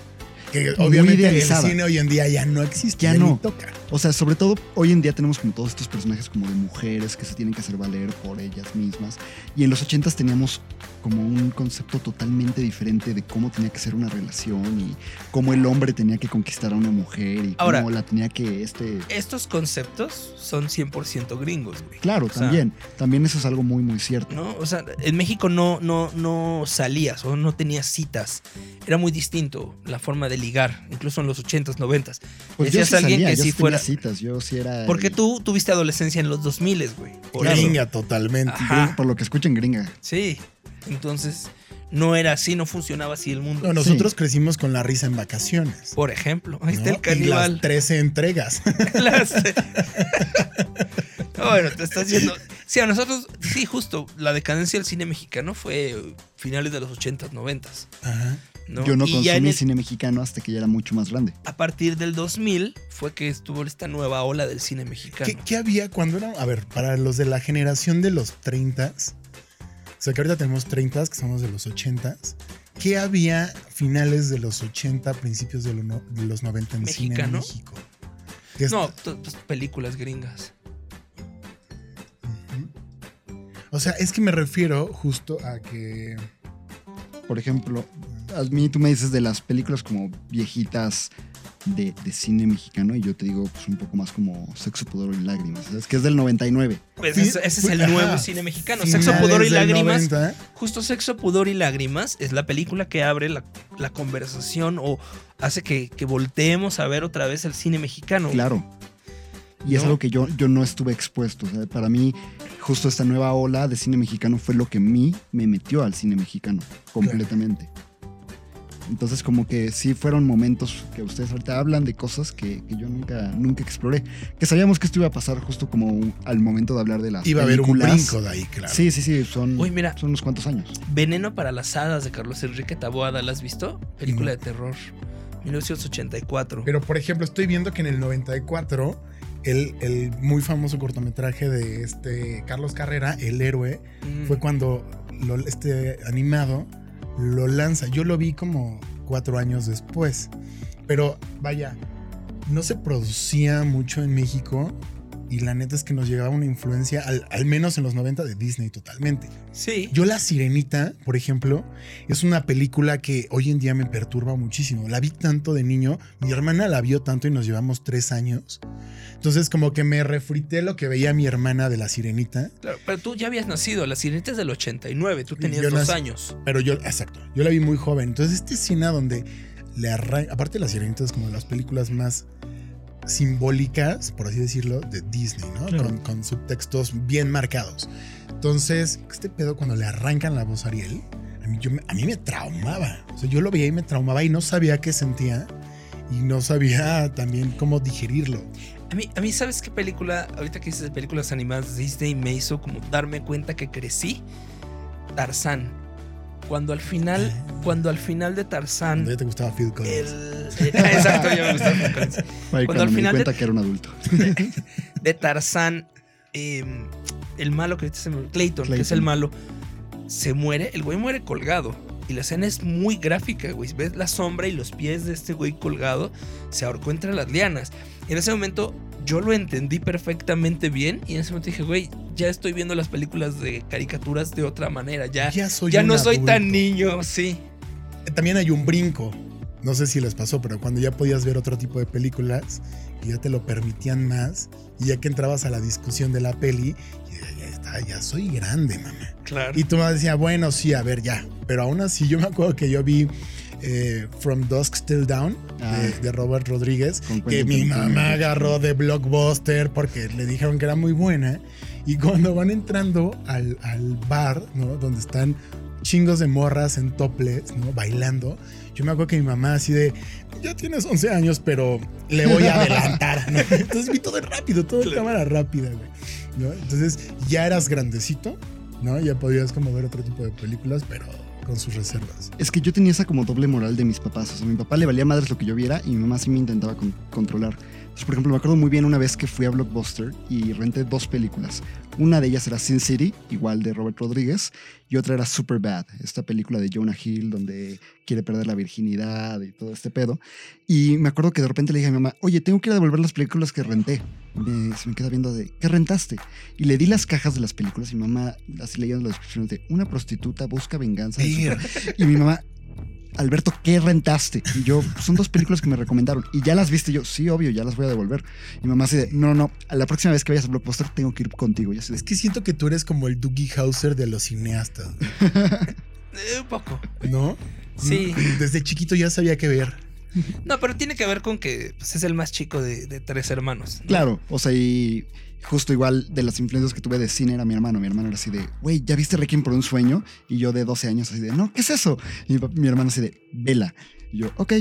que obviamente el idealizada. cine hoy en día ya no existe, Ya ya, no. ni toca. O sea, sobre todo hoy en día tenemos como todos estos personajes como de mujeres que se tienen que hacer valer por ellas mismas. Y en los ochentas teníamos como un concepto totalmente diferente de cómo tenía que ser una relación y cómo el hombre tenía que conquistar a una mujer y Ahora- cómo la tenía que este Estos conceptos son 100% gringos, güey. claro O sea, también también eso es algo muy muy cierto ¿No? O sea, en México no, no, no salías o no tenías citas. Era muy distinto la forma de ligar, incluso en los 80s, 90s. pues yo decías sí a alguien salía, que yo tenía fuera- citas yo sí era Porque el- tú tuviste adolescencia en los 2000, güey. Por eso. Gringa totalmente. Ajá. por lo que escuchen gringa Sí. Entonces, no era así, no funcionaba así el mundo. No, nosotros crecimos con la risa en vacaciones. Por ejemplo, ahí está el caníbal. Y las 13 entregas. <laughs> Las- <laughs> bueno, te estás yendo. Sí, a nosotros, sí, justo, la decadencia del cine mexicano fue finales de los 80s, 90s. Ajá. ¿No? yo no y consumí el- cine mexicano hasta que ya era mucho más grande a partir del 2000 fue que estuvo esta nueva ola del cine mexicano. ¿Qué, qué había cuando era? A ver, para los de la generación de los 30 o sea que ahorita tenemos 30 que somos de los 80 ¿Qué había finales de los 80, principios de, lo no- de los 90 en cine. México? No, pues, películas gringas. O sea, es que me refiero justo a que. Por ejemplo, a mí tú me dices de las películas como viejitas de, de cine mexicano y yo te digo pues un poco más como Sexo, Pudor y Lágrimas. ¿sabes? Que es del 99. Pues ese, ese es el ajá, nuevo cine mexicano. finales Sexo, pudor y lágrimas. 90. Justo Sexo, Pudor y Lágrimas es la película que abre la, la conversación o hace que, que volteemos a ver otra vez el cine mexicano. Claro. Y es algo que yo, yo no estuve expuesto. o sea, para mí, justo esta nueva ola de cine mexicano fue lo que a mí me metió al cine mexicano completamente. Entonces, como que sí fueron momentos que ustedes ahorita hablan de cosas que, que yo nunca, nunca exploré. Que sabíamos que esto iba a pasar justo como al momento de hablar de las Iba a haber un brinco de ahí, claro. Sí, sí, sí, son, Uy, mira. son unos cuantos años. Veneno para las hadas de Carlos Enrique Taboada, ¿la has visto? Película No. de terror. 1984. Pero, por ejemplo, estoy viendo que en el 94, el, el muy famoso cortometraje de este Carlos Carrera, El Héroe, Mm. fue cuando lo- este animado lo lanza. Yo lo vi como cuatro años después. Pero vaya, no se producía mucho en México. Y la neta es que nos llegaba una influencia, al, al menos en los 90, de Disney totalmente. Sí. Yo La Sirenita, por ejemplo, es una película que hoy en día me perturba muchísimo. La vi tanto de niño, mi hermana la vio tanto y nos llevamos tres años. Entonces como que me refrité lo que veía mi hermana de La Sirenita. Claro, pero tú ya habías nacido, la sirenita es del 89, tú tenías Yo dos nací- años. Pero yo, exacto, yo la vi muy joven. Entonces esta escena donde le arranca, aparte La Sirenita es como de las películas más simbólicas, por así decirlo, de Disney, ¿no? Claro. Con, con subtextos bien marcados. Entonces, este pedo cuando le arrancan la voz a Ariel, a mí, yo a mí me traumaba. O sea, yo lo veía y me traumaba y no sabía qué sentía y no sabía también cómo digerirlo. A mí, a mí, ¿sabes qué película? Ahorita que dices de películas animadas de Disney, me hizo como darme cuenta que crecí. Tarzán. Cuando al final, cuando al final de Tarzán, Cuando ya te gustaba Phil Collins. el, eh, <laughs> exacto, ya me gustó Phil Collins. Cuando cuando al me di final de- cuenta que era un adulto. <laughs> de Tarzán, eh, el malo que ahorita se me- Clayton, que es Clayton. el malo, se muere, el güey muere colgado. Y la escena es muy gráfica, güey. Ves la sombra y los pies de este güey colgado. Se ahorcó entre las lianas. Y en ese momento yo lo entendí perfectamente bien. Y en ese momento dije, güey, ya estoy viendo las películas de caricaturas de otra manera. Ya, ya, Ya soy no un soy tan niño, sí. También hay un brinco. No sé si les pasó, pero cuando ya podías ver otro tipo de películas y ya te lo permitían más, y ya que entrabas a la discusión de la peli, ya, ya está, ya soy grande, mamá. Claro. Y tu mamá decía, bueno, sí, a ver, ya. Pero aún así, yo me acuerdo que yo vi eh, From Dusk Till Down Ah. de, de Robert Rodríguez, que mi mamá agarró de Blockbuster porque le dijeron que era muy buena. Y cuando van entrando al, al bar, ¿no? Donde están chingos de morras en topless, ¿no? Bailando. Yo me acuerdo que mi mamá así de, ya tienes 11 años, pero le voy a adelantar, ¿no? <laughs> Entonces vi todo rápido, todo en cámara rápida, güey. Entonces ya eras grandecito, ¿no? Ya podías como ver otro tipo de películas, pero con sus reservas. Es que yo tenía esa como doble moral de mis papás. O sea, a mi papá le valía madres lo que yo viera y mi mamá sí me intentaba con- controlar. Entonces, por ejemplo, me acuerdo muy bien una vez que fui a Blockbuster y renté dos películas. Una de ellas era Sin City, igual de Robert Rodríguez, y otra era Super Bad, esta película de Jonah Hill donde quiere perder la virginidad y todo este pedo. Y me acuerdo que de repente le dije a mi mamá, oye, tengo que ir a devolver las películas que renté. Me- se me queda viendo de, ¿qué rentaste? Y le di las cajas de las películas y mi mamá, así leyendo las descripciones de, una prostituta busca venganza. de y mi mamá, Alberto, ¿qué rentaste? Y yo, son dos películas que me recomendaron. Y ya las viste Y yo, sí, obvio, ya las voy a devolver. Y mamá así de, no, no, a la próxima vez que vayas a Blockbuster tengo que ir contigo. Y así de, Es que siento que tú eres como el Dougie Hauser de los cineastas, Eh, un poco. ¿no? Sí. Desde chiquito ya sabía qué ver. No, pero tiene que ver con que pues, es el más chico de, de tres hermanos. ¿no? Claro, o sea, y justo igual de las influencias que tuve de cine era mi hermano. Mi hermano era así de, güey, ¿ya viste Requiem por un sueño? Y yo de 12 años así de, no, ¿qué es eso? Y mi, hermano así de, vela. Y yo, ok.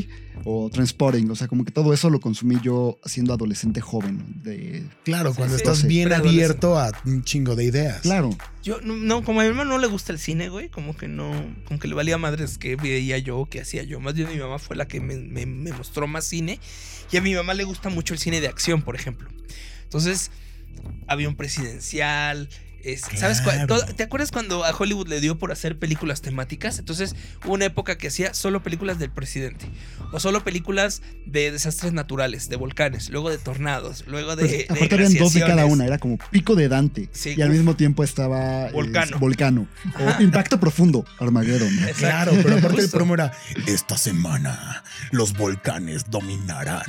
O Transporting, o sea, como que todo eso lo consumí yo siendo adolescente joven. De, Claro, Sí, cuando sí. estás Sí, bien abierto a un chingo de ideas. claro, Yo, no, no, como a mi hermano no le gusta el cine, güey, como que no, como que le valía madres que veía yo, que hacía yo. Más bien mi mamá fue la que me, me- me mostró más cine. Y a mi mamá le gusta mucho el cine de acción, por ejemplo. Entonces, avión presidencial. Es- ¿Sabes cuál? ¿Te acuerdas cuando a Hollywood le dio por hacer películas temáticas? Entonces, una época que hacía solo películas del presidente. O solo películas de desastres naturales, de volcanes, luego de tornados, luego de. Pues, de aparte habían dos de cada una, era como pico de Dante. Sí, y al mismo tiempo estaba eh, Volcano. Volcano. O Impacto Profundo, Armageddon. <laughs> Claro, pero aparte el promo era, esta semana los volcanes dominarán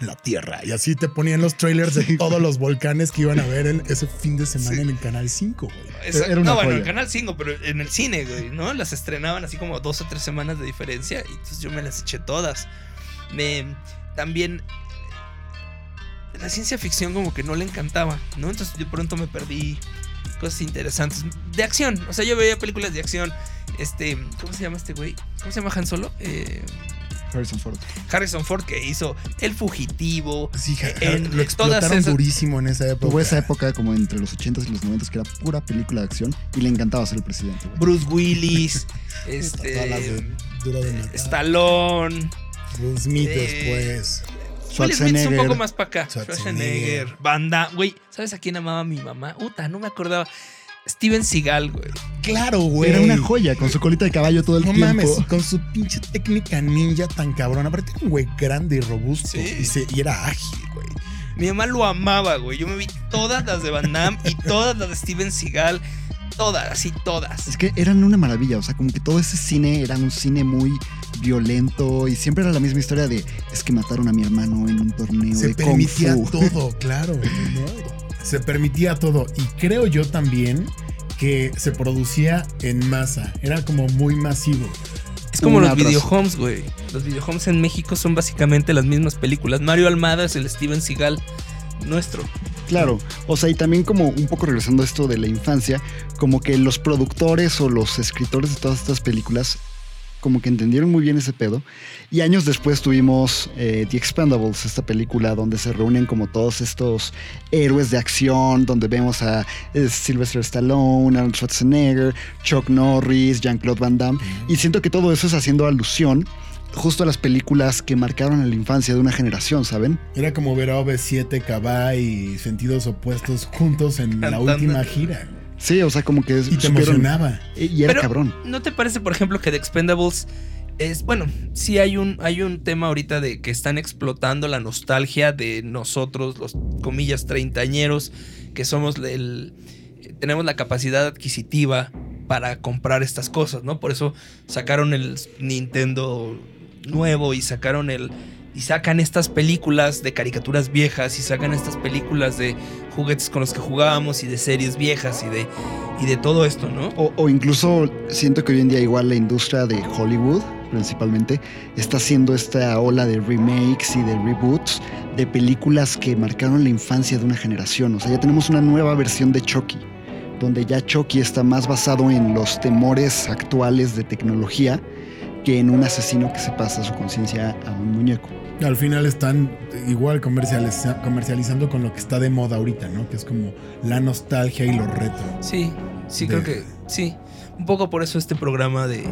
la Tierra. Y así te ponían los trailers de todos los volcanes que iban a ver en ese fin de semana Sí. en el Canal 5, güey. Era una no, bueno, joya. el Canal 5, pero en el cine, güey, ¿no? Las estrenaban así como dos o tres semanas de diferencia y entonces yo me las eché todas. Me, también la ciencia ficción como que no le encantaba, ¿no? Entonces de pronto me perdí cosas interesantes de acción. O sea, yo veía películas de acción. Este, ¿cómo se llama este güey? ¿Cómo se llama Han Solo? Eh, Harrison Ford. Harrison Ford que hizo El Fugitivo. Sí, En lo explotaron esas- durísimo en esa época. Tuvo esa época como entre los 80s y los 90s que era pura película de acción y le encantaba ser el presidente. güey. Bruce Willis. <laughs> Todas las de este. De. Stallone. Will Smith Eh, después. Will Smith es un Schwarzenegger. poco más para acá. Schwarzenegger. Schwarzenegger. Banda. Güey, ¿sabes a quién amaba mi mamá? Uta, no me acordaba. Steven Seagal, güey. Claro, güey. Era una joya con su colita de caballo todo el No tiempo. mames, con su pinche técnica ninja tan cabrón. Aparte era un güey grande y robusto. Sí. Y, se- y era ágil, güey. Mi mamá lo amaba, güey. Yo me vi todas las de Van Damme y <laughs> todas las de Steven Seagal. Todas, así todas. Es que eran una maravilla, o sea, como que todo ese cine era un cine muy violento y siempre era la misma historia de es que mataron a mi hermano en un torneo Se de Kung permitía Fu. todo, <laughs> claro. ¿no? Se permitía todo. Y creo yo también que se producía en masa. Era como muy masivo. Es como Una los videohomes, güey. Los videohomes en México son básicamente las mismas películas. Mario Almada es el Steven Seagal nuestro. Claro, o sea, y también como un poco regresando a esto de la infancia, como que los productores o los escritores de todas estas películas como que entendieron muy bien ese pedo. Y años después tuvimos eh, The Expendables, esta película donde se reúnen como todos estos héroes de acción, donde vemos a eh, Sylvester Stallone, Arnold Schwarzenegger, Chuck Norris, Jean-Claude Van Damme. Y siento que todo eso es haciendo alusión justo las películas que marcaron la infancia de una generación, ¿saben? Era como ver a OV7, Cabá y Sentidos Opuestos juntos en la última gira. Sí, o sea, como que Y te supieron- emocionaba. Y era Pero- cabrón. ¿No te parece, por ejemplo, que The Expendables es, bueno, sí hay un, hay un tema ahorita de que están explotando la nostalgia de nosotros, los comillas treintañeros, que somos el, tenemos la capacidad adquisitiva para comprar estas cosas, ¿no? Por eso sacaron el Nintendo nuevo y sacaron el y sacan estas películas de caricaturas viejas y sacan estas películas de juguetes con los que jugábamos y de series viejas y de y de todo esto, ¿no? O, o incluso siento que hoy en día igual la industria de Hollywood, principalmente, está haciendo esta ola de remakes y de reboots de películas que marcaron la infancia de una generación. O sea, ya tenemos una nueva versión de Chucky, donde ya Chucky está más basado en los temores actuales de tecnología que en un asesino que se pasa su conciencia a un muñeco. Al final están igual comercializa- comercializando con lo que está de moda ahorita, ¿no? Que es como la nostalgia y lo retro. Sí, sí, De- creo que sí. Un poco por eso este programa de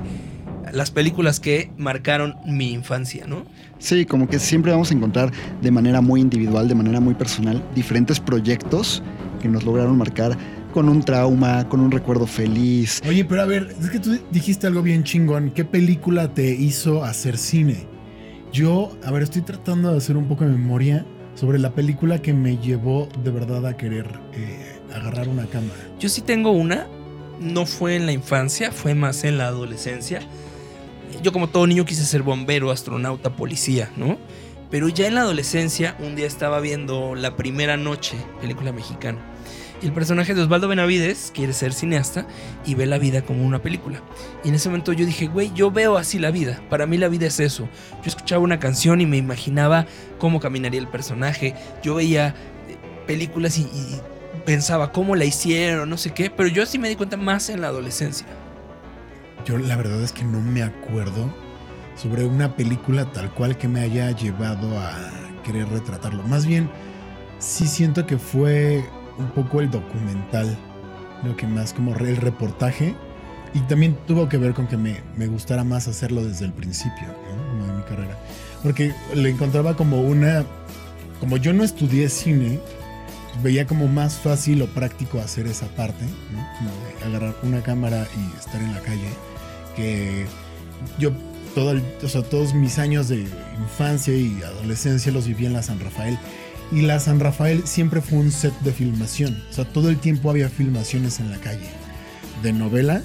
las películas que marcaron mi infancia, ¿no? Sí, como que siempre vamos a encontrar de manera muy individual, de manera muy personal, diferentes proyectos que nos lograron marcar con un trauma, con un recuerdo feliz. Oye, pero a ver, es que tú dijiste algo bien chingón. ¿Qué película te hizo hacer cine? Yo, a ver, estoy tratando de hacer un poco de memoria sobre la película que me llevó de verdad a querer eh, agarrar una cámara. Yo sí tengo una, no fue en la infancia, fue más en la adolescencia. Yo como todo niño quise ser bombero, astronauta, policía, ¿no? Pero ya en la adolescencia, un día estaba viendo La Primera Noche, película mexicana. El personaje de Osvaldo Benavides quiere ser cineasta y ve la vida como una película. Y en ese momento yo dije, güey, yo veo así la vida. Para mí la vida es eso. Yo escuchaba una canción y me imaginaba cómo caminaría el personaje. Yo veía eh, películas y, y pensaba cómo la hicieron, no sé qué. Pero yo sí me di cuenta más en la adolescencia. Yo la verdad es que no me acuerdo sobre una película tal cual que me haya llevado a querer retratarlo. Más bien, sí siento que fue un poco el documental, lo que más como el reportaje. Y también tuvo que ver con que me, me gustara más hacerlo desde el principio, ¿no? Como de mi carrera. Porque le encontraba como una... Como yo no estudié cine, veía como más fácil o práctico hacer esa parte, ¿no? Como de agarrar una cámara y estar en la calle. Que yo, todo el- o sea, todos mis años de infancia y adolescencia los viví en la San Rafael. Y la San Rafael siempre fue un set de filmación. O sea, todo el tiempo había filmaciones en la calle. De novelas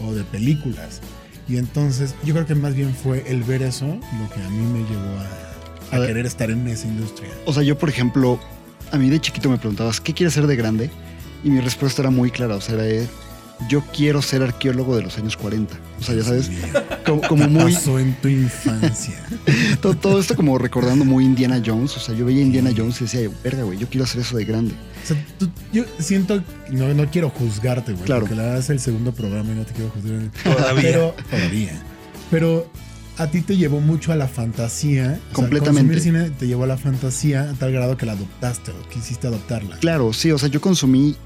o de películas. Y entonces yo creo que más bien fue el ver eso lo que a mí me llevó a, A a ver. querer estar en esa industria. O sea, yo, por ejemplo, a mí de chiquito me preguntabas, ¿qué quieres ser de grande? Y mi respuesta era muy clara, o sea, era, yo quiero ser arqueólogo de los años 40. O sea, ya sabes, como, como <laughs> ¿Qué muy... pasó en tu infancia? <laughs> Todo, todo esto como recordando muy Indiana Jones. O sea, yo veía Indiana Jones y decía, verga, güey, yo quiero hacer eso de grande. O sea, tú- yo siento, no, no quiero juzgarte, güey. Claro. Porque la verdad es el segundo programa y no te quiero juzgar. Todavía. Pero, todavía. Pero a ti te llevó mucho a la fantasía. O sea, Completamente. consumir cine te llevó a la fantasía a tal grado que la adoptaste o quisiste adoptarla. Claro, sí, o sea, yo consumí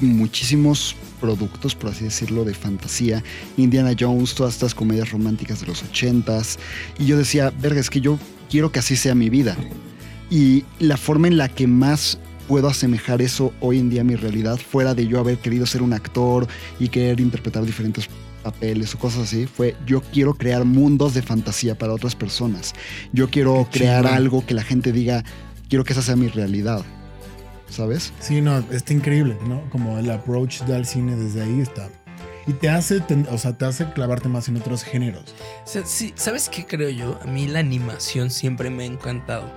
muchísimos productos, por así decirlo, de fantasía. Indiana Jones, todas estas comedias románticas de los ochentas. Y yo decía, verga, es que yo quiero que así sea mi vida. Y la forma en la que más puedo asemejar eso hoy en día a mi realidad, fuera de yo haber querido ser un actor y querer interpretar diferentes papeles o cosas así, fue yo quiero crear mundos de fantasía para otras personas. Yo quiero crear algo que la gente diga, quiero que esa sea mi realidad. ¿Sabes? Sí, no, está increíble, ¿no? Como el approach del cine desde ahí está. Y te hace, ten- o sea, te hace clavarte más en otros géneros. O sea, sí, ¿Sabes qué creo yo? A mí la animación siempre me ha encantado.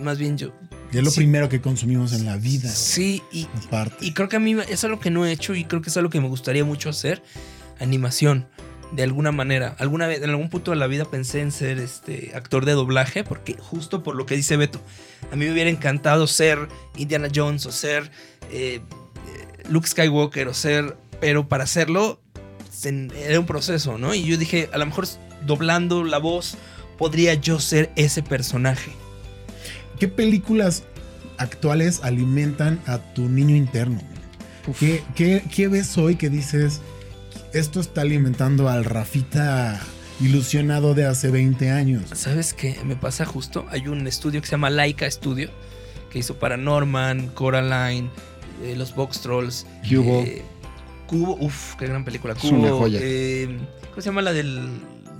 Más bien yo... Y es lo Sí. primero que consumimos en la vida. Sí, y creo que a mí es algo que no he hecho y creo que es algo que me gustaría mucho hacer. Animación, de alguna manera. Alguna vez, en algún punto de la vida pensé en ser este actor de doblaje, porque justo por lo que dice Beto, a mí me hubiera encantado ser Indiana Jones o ser eh, eh, Luke Skywalker o ser... Pero para hacerlo se- era un proceso, ¿no? Y yo dije, a lo mejor doblando la voz podría yo ser ese personaje. ¿Qué películas actuales alimentan a tu niño interno? ¿Qué, qué, qué ves hoy que dices, esto está alimentando al Rafita ilusionado de hace 20 años. ¿Sabes qué? Me pasa justo. Hay un estudio que se llama Laika Studio que hizo para Norman, Coraline, eh, los Box Trolls. Cubo. eh, Cubo, uff, qué gran película. Es Cubo. una joya. eh, ¿Cómo se llama la del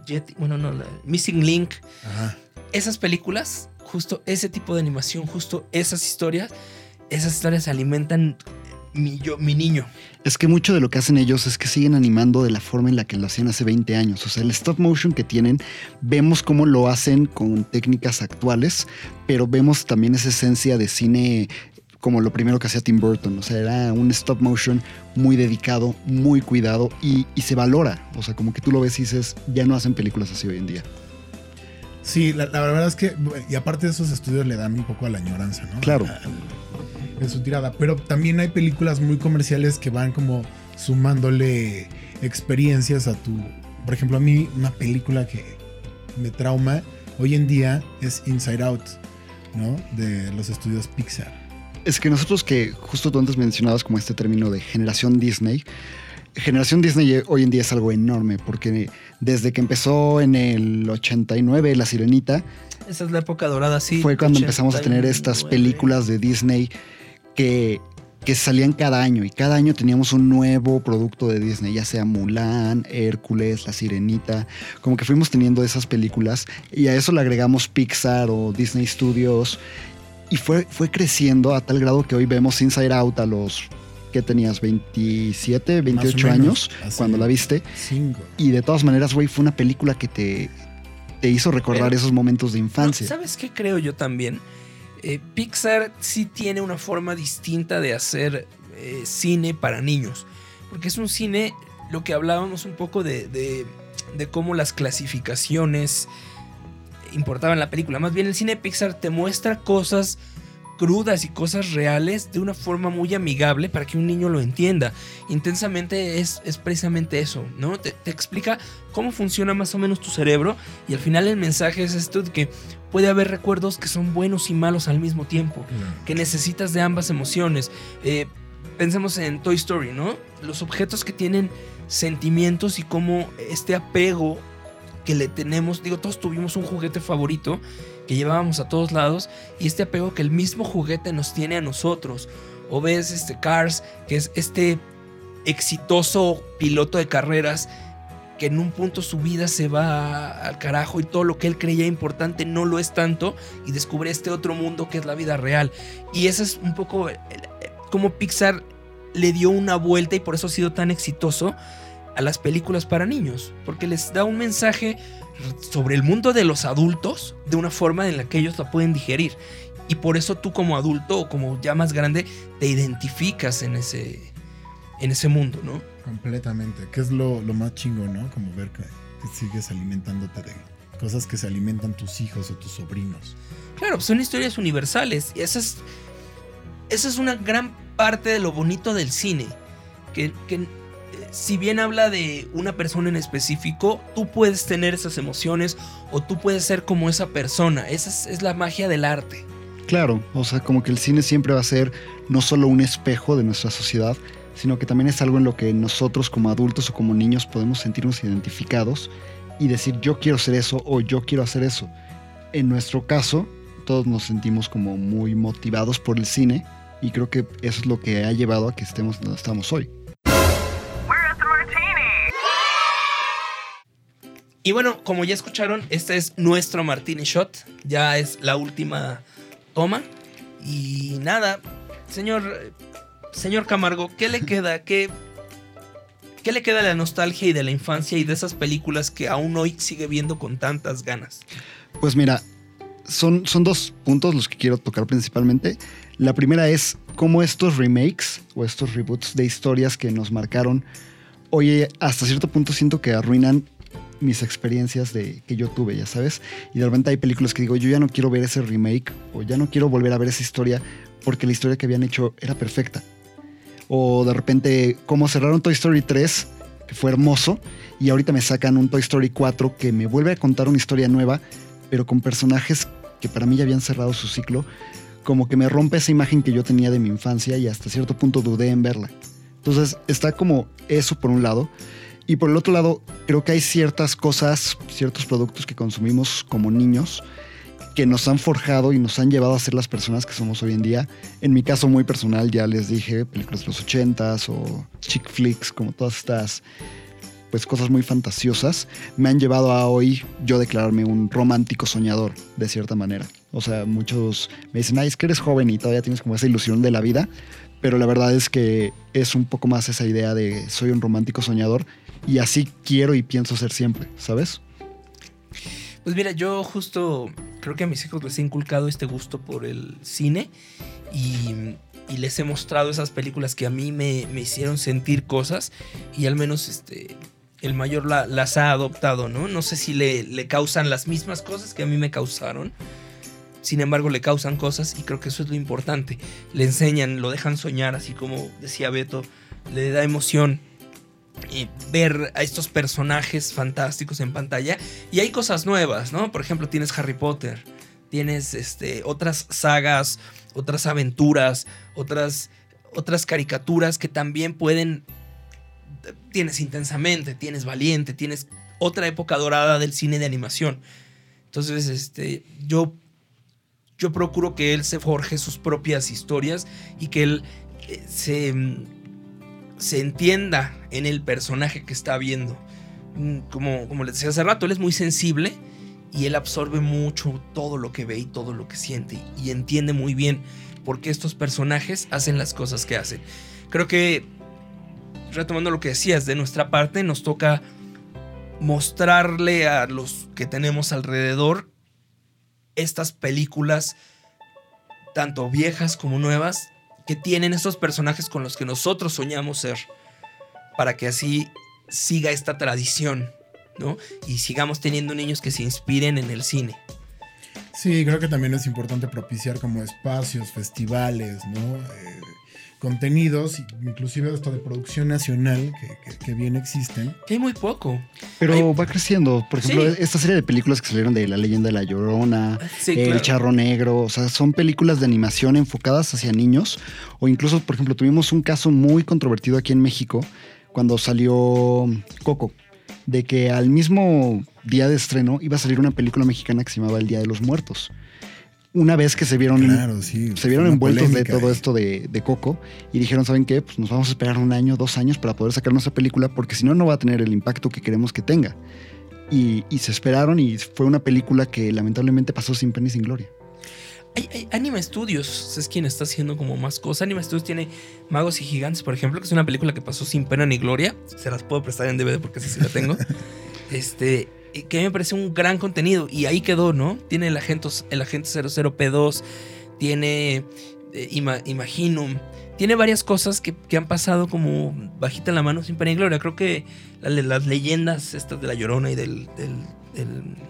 Jet? Bueno, no, la Missing Link. Ajá. Esas películas, justo ese tipo de animación, justo esas historias, esas historias alimentan mi, yo, mi niño. Es que mucho de lo que hacen ellos es que siguen animando de la forma en la que lo hacían hace 20 años. O sea, el stop motion que tienen, vemos cómo lo hacen con técnicas actuales, pero vemos también esa esencia de cine como lo primero que hacía Tim Burton. O sea, era un stop motion muy dedicado, muy cuidado y, y se valora. O sea, como que tú lo ves y dices, ya no hacen películas así hoy en día. Sí, la, la verdad es que, y aparte de esos estudios le dan un poco a la añoranza, ¿no? Claro. En su tirada. Pero también hay películas muy comerciales que van como sumándole experiencias a tu. Por ejemplo, a mí, una película que me trauma hoy en día es Inside Out, ¿no? De los estudios Pixar. Es que nosotros que justo tú antes mencionabas como este término de generación Disney, generación Disney hoy en día es algo enorme porque desde que empezó en el 89 La Sirenita, Esa es la época dorada, sí. fue cuando empezamos a tener estas 89. películas de Disney que, que salían cada año y cada año teníamos un nuevo producto de Disney, ya sea Mulan, Hércules, La Sirenita, como que fuimos teniendo esas películas y a eso le agregamos Pixar o Disney Studios y fue, fue creciendo a tal grado que hoy vemos Inside Out a los que tenías 27, 28 menos, años cuando la viste Cinco. y de todas maneras, güey, fue una película que te, te hizo recordar Pero- esos momentos de infancia. ¿Sabes qué creo yo también? Eh, Pixar sí tiene una forma distinta de hacer eh, cine para niños. Porque es un cine, lo que hablábamos un poco de, de- de cómo las clasificaciones importaban la película. Más bien el cine Pixar te muestra cosas crudas y cosas reales de una forma muy amigable para que un niño lo entienda. Intensamente es, es precisamente eso, ¿no? Te, te explica cómo funciona más o menos tu cerebro y al final el mensaje es esto de que puede haber recuerdos que son buenos y malos al mismo tiempo, que necesitas de ambas emociones. Eh, pensemos en Toy Story, ¿no? Los objetos que tienen sentimientos y cómo este apego que le tenemos, digo, todos tuvimos un juguete favorito que llevábamos a todos lados y este apego que el mismo juguete nos tiene a nosotros. O ves este Cars, que es este exitoso piloto de carreras que en un punto su vida se va al carajo y todo lo que él creía importante no lo es tanto y descubre este otro mundo que es la vida real. Y eso es un poco eh, como Pixar le dio una vuelta y por eso ha sido tan exitoso a las películas para niños, porque les da un mensaje sobre el mundo de los adultos de una forma en la que ellos la pueden digerir. Y por eso tú como adulto o como ya más grande te identificas en ese, en ese mundo, ¿no? Completamente. Que es lo, lo más chingo, ¿no? Como ver que, que sigues alimentándote de cosas que se alimentan tus hijos o tus sobrinos. Claro, pues son historias universales. Y esa es, esa es una gran parte de lo bonito del cine. Que, que, si bien habla de una persona en específico, tú puedes tener esas emociones o tú puedes ser como esa persona. Esa es, la magia del arte. Claro, o sea, como que el cine siempre va a ser no solo un espejo de nuestra sociedad, sino que también es algo en lo que nosotros como adultos o como niños podemos sentirnos identificados y decir yo quiero ser eso o yo quiero hacer eso. En nuestro caso, todos nos sentimos como muy motivados por el cine y creo que eso es lo que ha llevado a que estemos donde estamos hoy. Y bueno, como ya escucharon, este es nuestro Martini Shot. Ya es la última toma. Y nada, señor, señor Camargo, ¿qué le queda? ¿Qué, ¿Qué le queda de la nostalgia y de la infancia y de esas películas que aún hoy sigue viendo con tantas ganas? Pues mira, son, son dos puntos los que quiero tocar principalmente. La primera es cómo estos remakes o estos reboots de historias que nos marcaron, hoy hasta cierto punto siento que arruinan mis experiencias de que yo tuve, ya sabes. Y de repente hay películas que digo, yo ya no quiero ver ese remake o ya no quiero volver a ver esa historia porque la historia que habían hecho era perfecta. O de repente, como cerraron Toy Story 3, que fue hermoso, y ahorita me sacan un Toy Story 4 que me vuelve a contar una historia nueva, pero con personajes que para mí ya habían cerrado su ciclo, como que me rompe esa imagen que yo tenía de mi infancia y hasta cierto punto dudé en verla. Entonces está como eso por un lado. Y por el otro lado, creo que hay ciertas cosas, ciertos productos que consumimos como niños que nos han forjado y nos han llevado a ser las personas que somos hoy en día. En mi caso muy personal, ya les dije, películas de los ochentas o chick flicks, como todas estas pues cosas muy fantasiosas, me han llevado a hoy yo declararme un romántico soñador, de cierta manera. O sea, muchos me dicen, ay, es que eres joven y todavía tienes como esa ilusión de la vida, pero la verdad es que es un poco más esa idea de soy un romántico soñador y así quiero y pienso ser siempre, ¿sabes? Pues mira, yo justo creo que a mis hijos les he inculcado este gusto por el cine y, les he mostrado esas películas que a mí me, me hicieron sentir cosas y al menos este, el mayor la- las ha adoptado, ¿no? No sé si le, le causan las mismas cosas que a mí me causaron. Sin embargo, le causan cosas y creo que eso es lo importante. Le enseñan, lo dejan soñar, así como decía Beto, le da emoción ver a estos personajes fantásticos en pantalla. Y hay cosas nuevas, ¿no? Por ejemplo, tienes Harry Potter, tienes este, otras sagas, otras aventuras, otras, otras caricaturas que también pueden... Tienes intensamente, tienes valiente, tienes otra época dorada del cine de animación. Entonces, este, yo, yo procuro que él se forje sus propias historias y que él eh, se, mm, se entienda en el personaje que está viendo. Mm, Como, como les decía hace rato, él es muy sensible y él absorbe mucho todo lo que ve y todo lo que siente y entiende muy bien por qué estos personajes hacen las cosas que hacen. Creo que, retomando lo que decías, de nuestra parte nos toca mostrarle a los que tenemos alrededor estas películas, tanto viejas como nuevas, que tienen estos personajes con los que nosotros soñamos ser, para que así siga esta tradición, ¿no? Y sigamos teniendo niños que se inspiren en el cine. Sí, creo que también es importante propiciar como espacios, festivales, ¿no? Eh, contenidos, inclusive hasta de producción nacional, que, que- que bien existen. Que hay muy poco. Pero Hay- va creciendo. Por ejemplo, Sí. esta serie de películas que salieron de La leyenda de la Llorona, Sí, El claro. Charro Negro, o sea, son películas de animación enfocadas hacia niños. O incluso, por ejemplo, tuvimos un caso muy controvertido aquí en México cuando salió Coco, de que al mismo día de estreno iba a salir una película mexicana que se llamaba El Día de los Muertos. Una vez que se vieron Claro, sí. se vieron envueltos de todo ahí. esto de, de Coco y dijeron, ¿saben qué? Pues nos vamos a esperar un año, dos años para poder sacar nuestra película porque si no, no va a tener el impacto que queremos que tenga. Y, y se esperaron y fue una película que lamentablemente pasó sin pena y sin gloria. Hay, hay- Anima Studios es quien está haciendo como más cosas. Anima Studios tiene Magos y Gigantes, por ejemplo, que es una película que pasó sin pena ni gloria. Se las puedo prestar en DVD porque así sí la tengo. <laughs> este, que me parece un gran contenido. Y ahí quedó, ¿no? Tiene el agente, el agente 00P2, tiene eh, Ima- Imaginum, tiene varias cosas que, que han pasado como bajita en la mano sin pena ni gloria. Creo que la- las leyendas estas de la Llorona y del- del-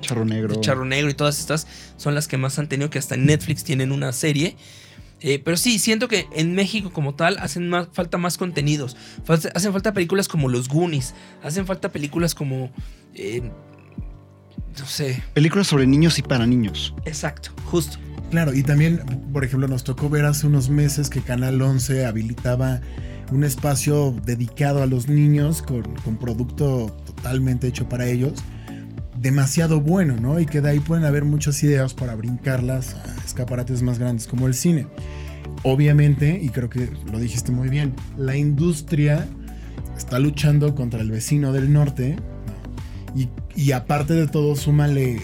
Charro Negro. Charro Negro y todas estas son las que más han tenido, que hasta en Netflix tienen una serie. Eh, pero sí, siento que en México como tal hacen más, falta más contenidos. Falta- hacen falta películas como Los Goonies. Hacen falta películas como... eh, no sé. Películas sobre niños y para niños. Exacto, justo. Claro, y también, por ejemplo, nos tocó ver hace unos meses que Canal 11 habilitaba un espacio dedicado a los niños con, con producto totalmente hecho para ellos. Demasiado bueno, ¿no? Y que de ahí pueden haber muchas ideas para brincarlas a escaparates más grandes como el cine. Obviamente, y creo que lo dijiste muy bien, la industria está luchando contra el vecino del norte ¿no? y, y aparte de todo, súmale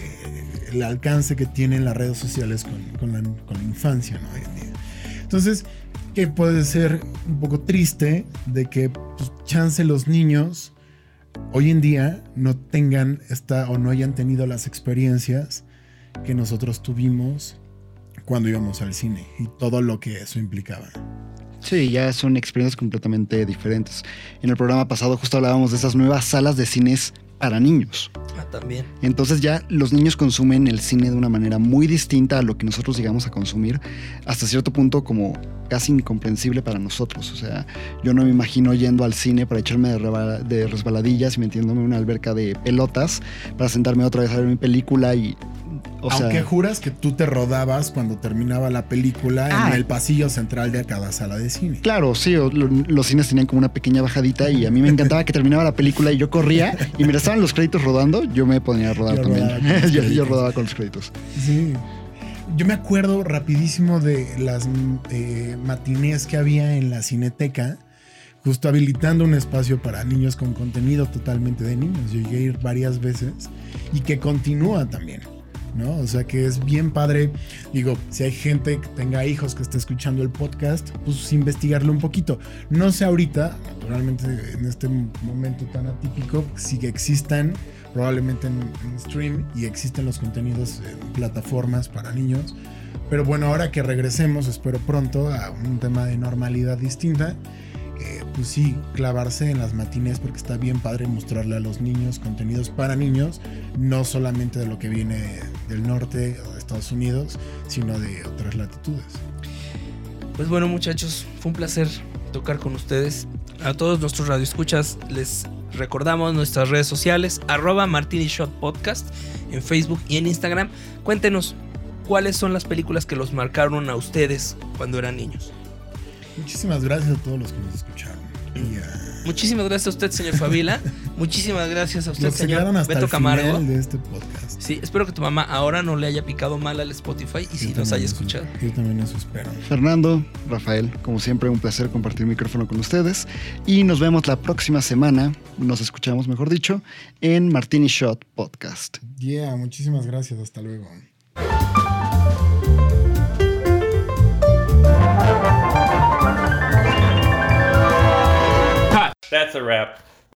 el alcance que tienen las redes sociales con, con la, con la infancia ¿no? hoy en día. Entonces, que puede ser un poco triste de que pues, chance los niños hoy en día no tengan esta o no hayan tenido las experiencias que nosotros tuvimos cuando íbamos al cine y todo lo que eso implicaba. Sí, ya son experiencias completamente diferentes. En el programa pasado justo hablábamos de esas nuevas salas de cines para niños. Ah, también. Entonces ya los niños consumen el cine de una manera muy distinta a lo que nosotros llegamos a consumir, hasta cierto punto como casi incomprensible para nosotros. O sea, yo no me imagino yendo al cine para echarme de, resbaladillas y metiéndome en una alberca de pelotas para sentarme otra vez a ver mi película y O Aunque sea, juras que tú te rodabas cuando terminaba la película Ah. en el pasillo central de cada sala de cine. Claro, sí, lo- los cines tenían como una pequeña bajadita y a mí me encantaba que terminaba la película y yo corría y mientras estaban los créditos rodando, yo me ponía a rodar Yo también. rodaba <laughs> yo, rodaba con los créditos. Sí. Yo me acuerdo rapidísimo de las eh, matinés que había en la cineteca, justo habilitando un espacio para niños con contenido totalmente de niños. Yo llegué a ir varias veces y que continúa también. ¿No? O sea que es bien padre. Digo, si hay gente que tenga hijos que esté escuchando el podcast, pues investigarlo un poquito. No sé ahorita, naturalmente en este momento tan atípico, si que existan probablemente en, stream y existen los contenidos en plataformas para niños. Pero bueno, ahora que regresemos, espero pronto a un tema de normalidad distinta, eh, pues sí, clavarse en las matines porque está bien padre mostrarle a los niños contenidos para niños, no solamente de lo que viene del norte o de Estados Unidos, sino de otras latitudes. Pues bueno, muchachos, fue un placer tocar con ustedes. A todos nuestros radioescuchas les recordamos nuestras redes sociales, arroba Martini Shot Podcast en Facebook y en Instagram. Cuéntenos cuáles son las películas que los marcaron a ustedes cuando eran niños. Muchísimas gracias a todos los que nos escucharon. Muchísimas gracias a usted, señor Favila. Muchísimas gracias a usted, señor hasta Beto el Camargo. final de este podcast. Sí, espero que tu mamá ahora no le haya picado mal al Spotify y si nos haya eso- escuchado. Yo también eso espero. Fernando, Rafael, como siempre, un placer compartir micrófono con ustedes. Y nos vemos la próxima semana, nos escuchamos, mejor dicho, en Martini Shot Podcast. Yeah, muchísimas gracias. Hasta luego. That's a wrap.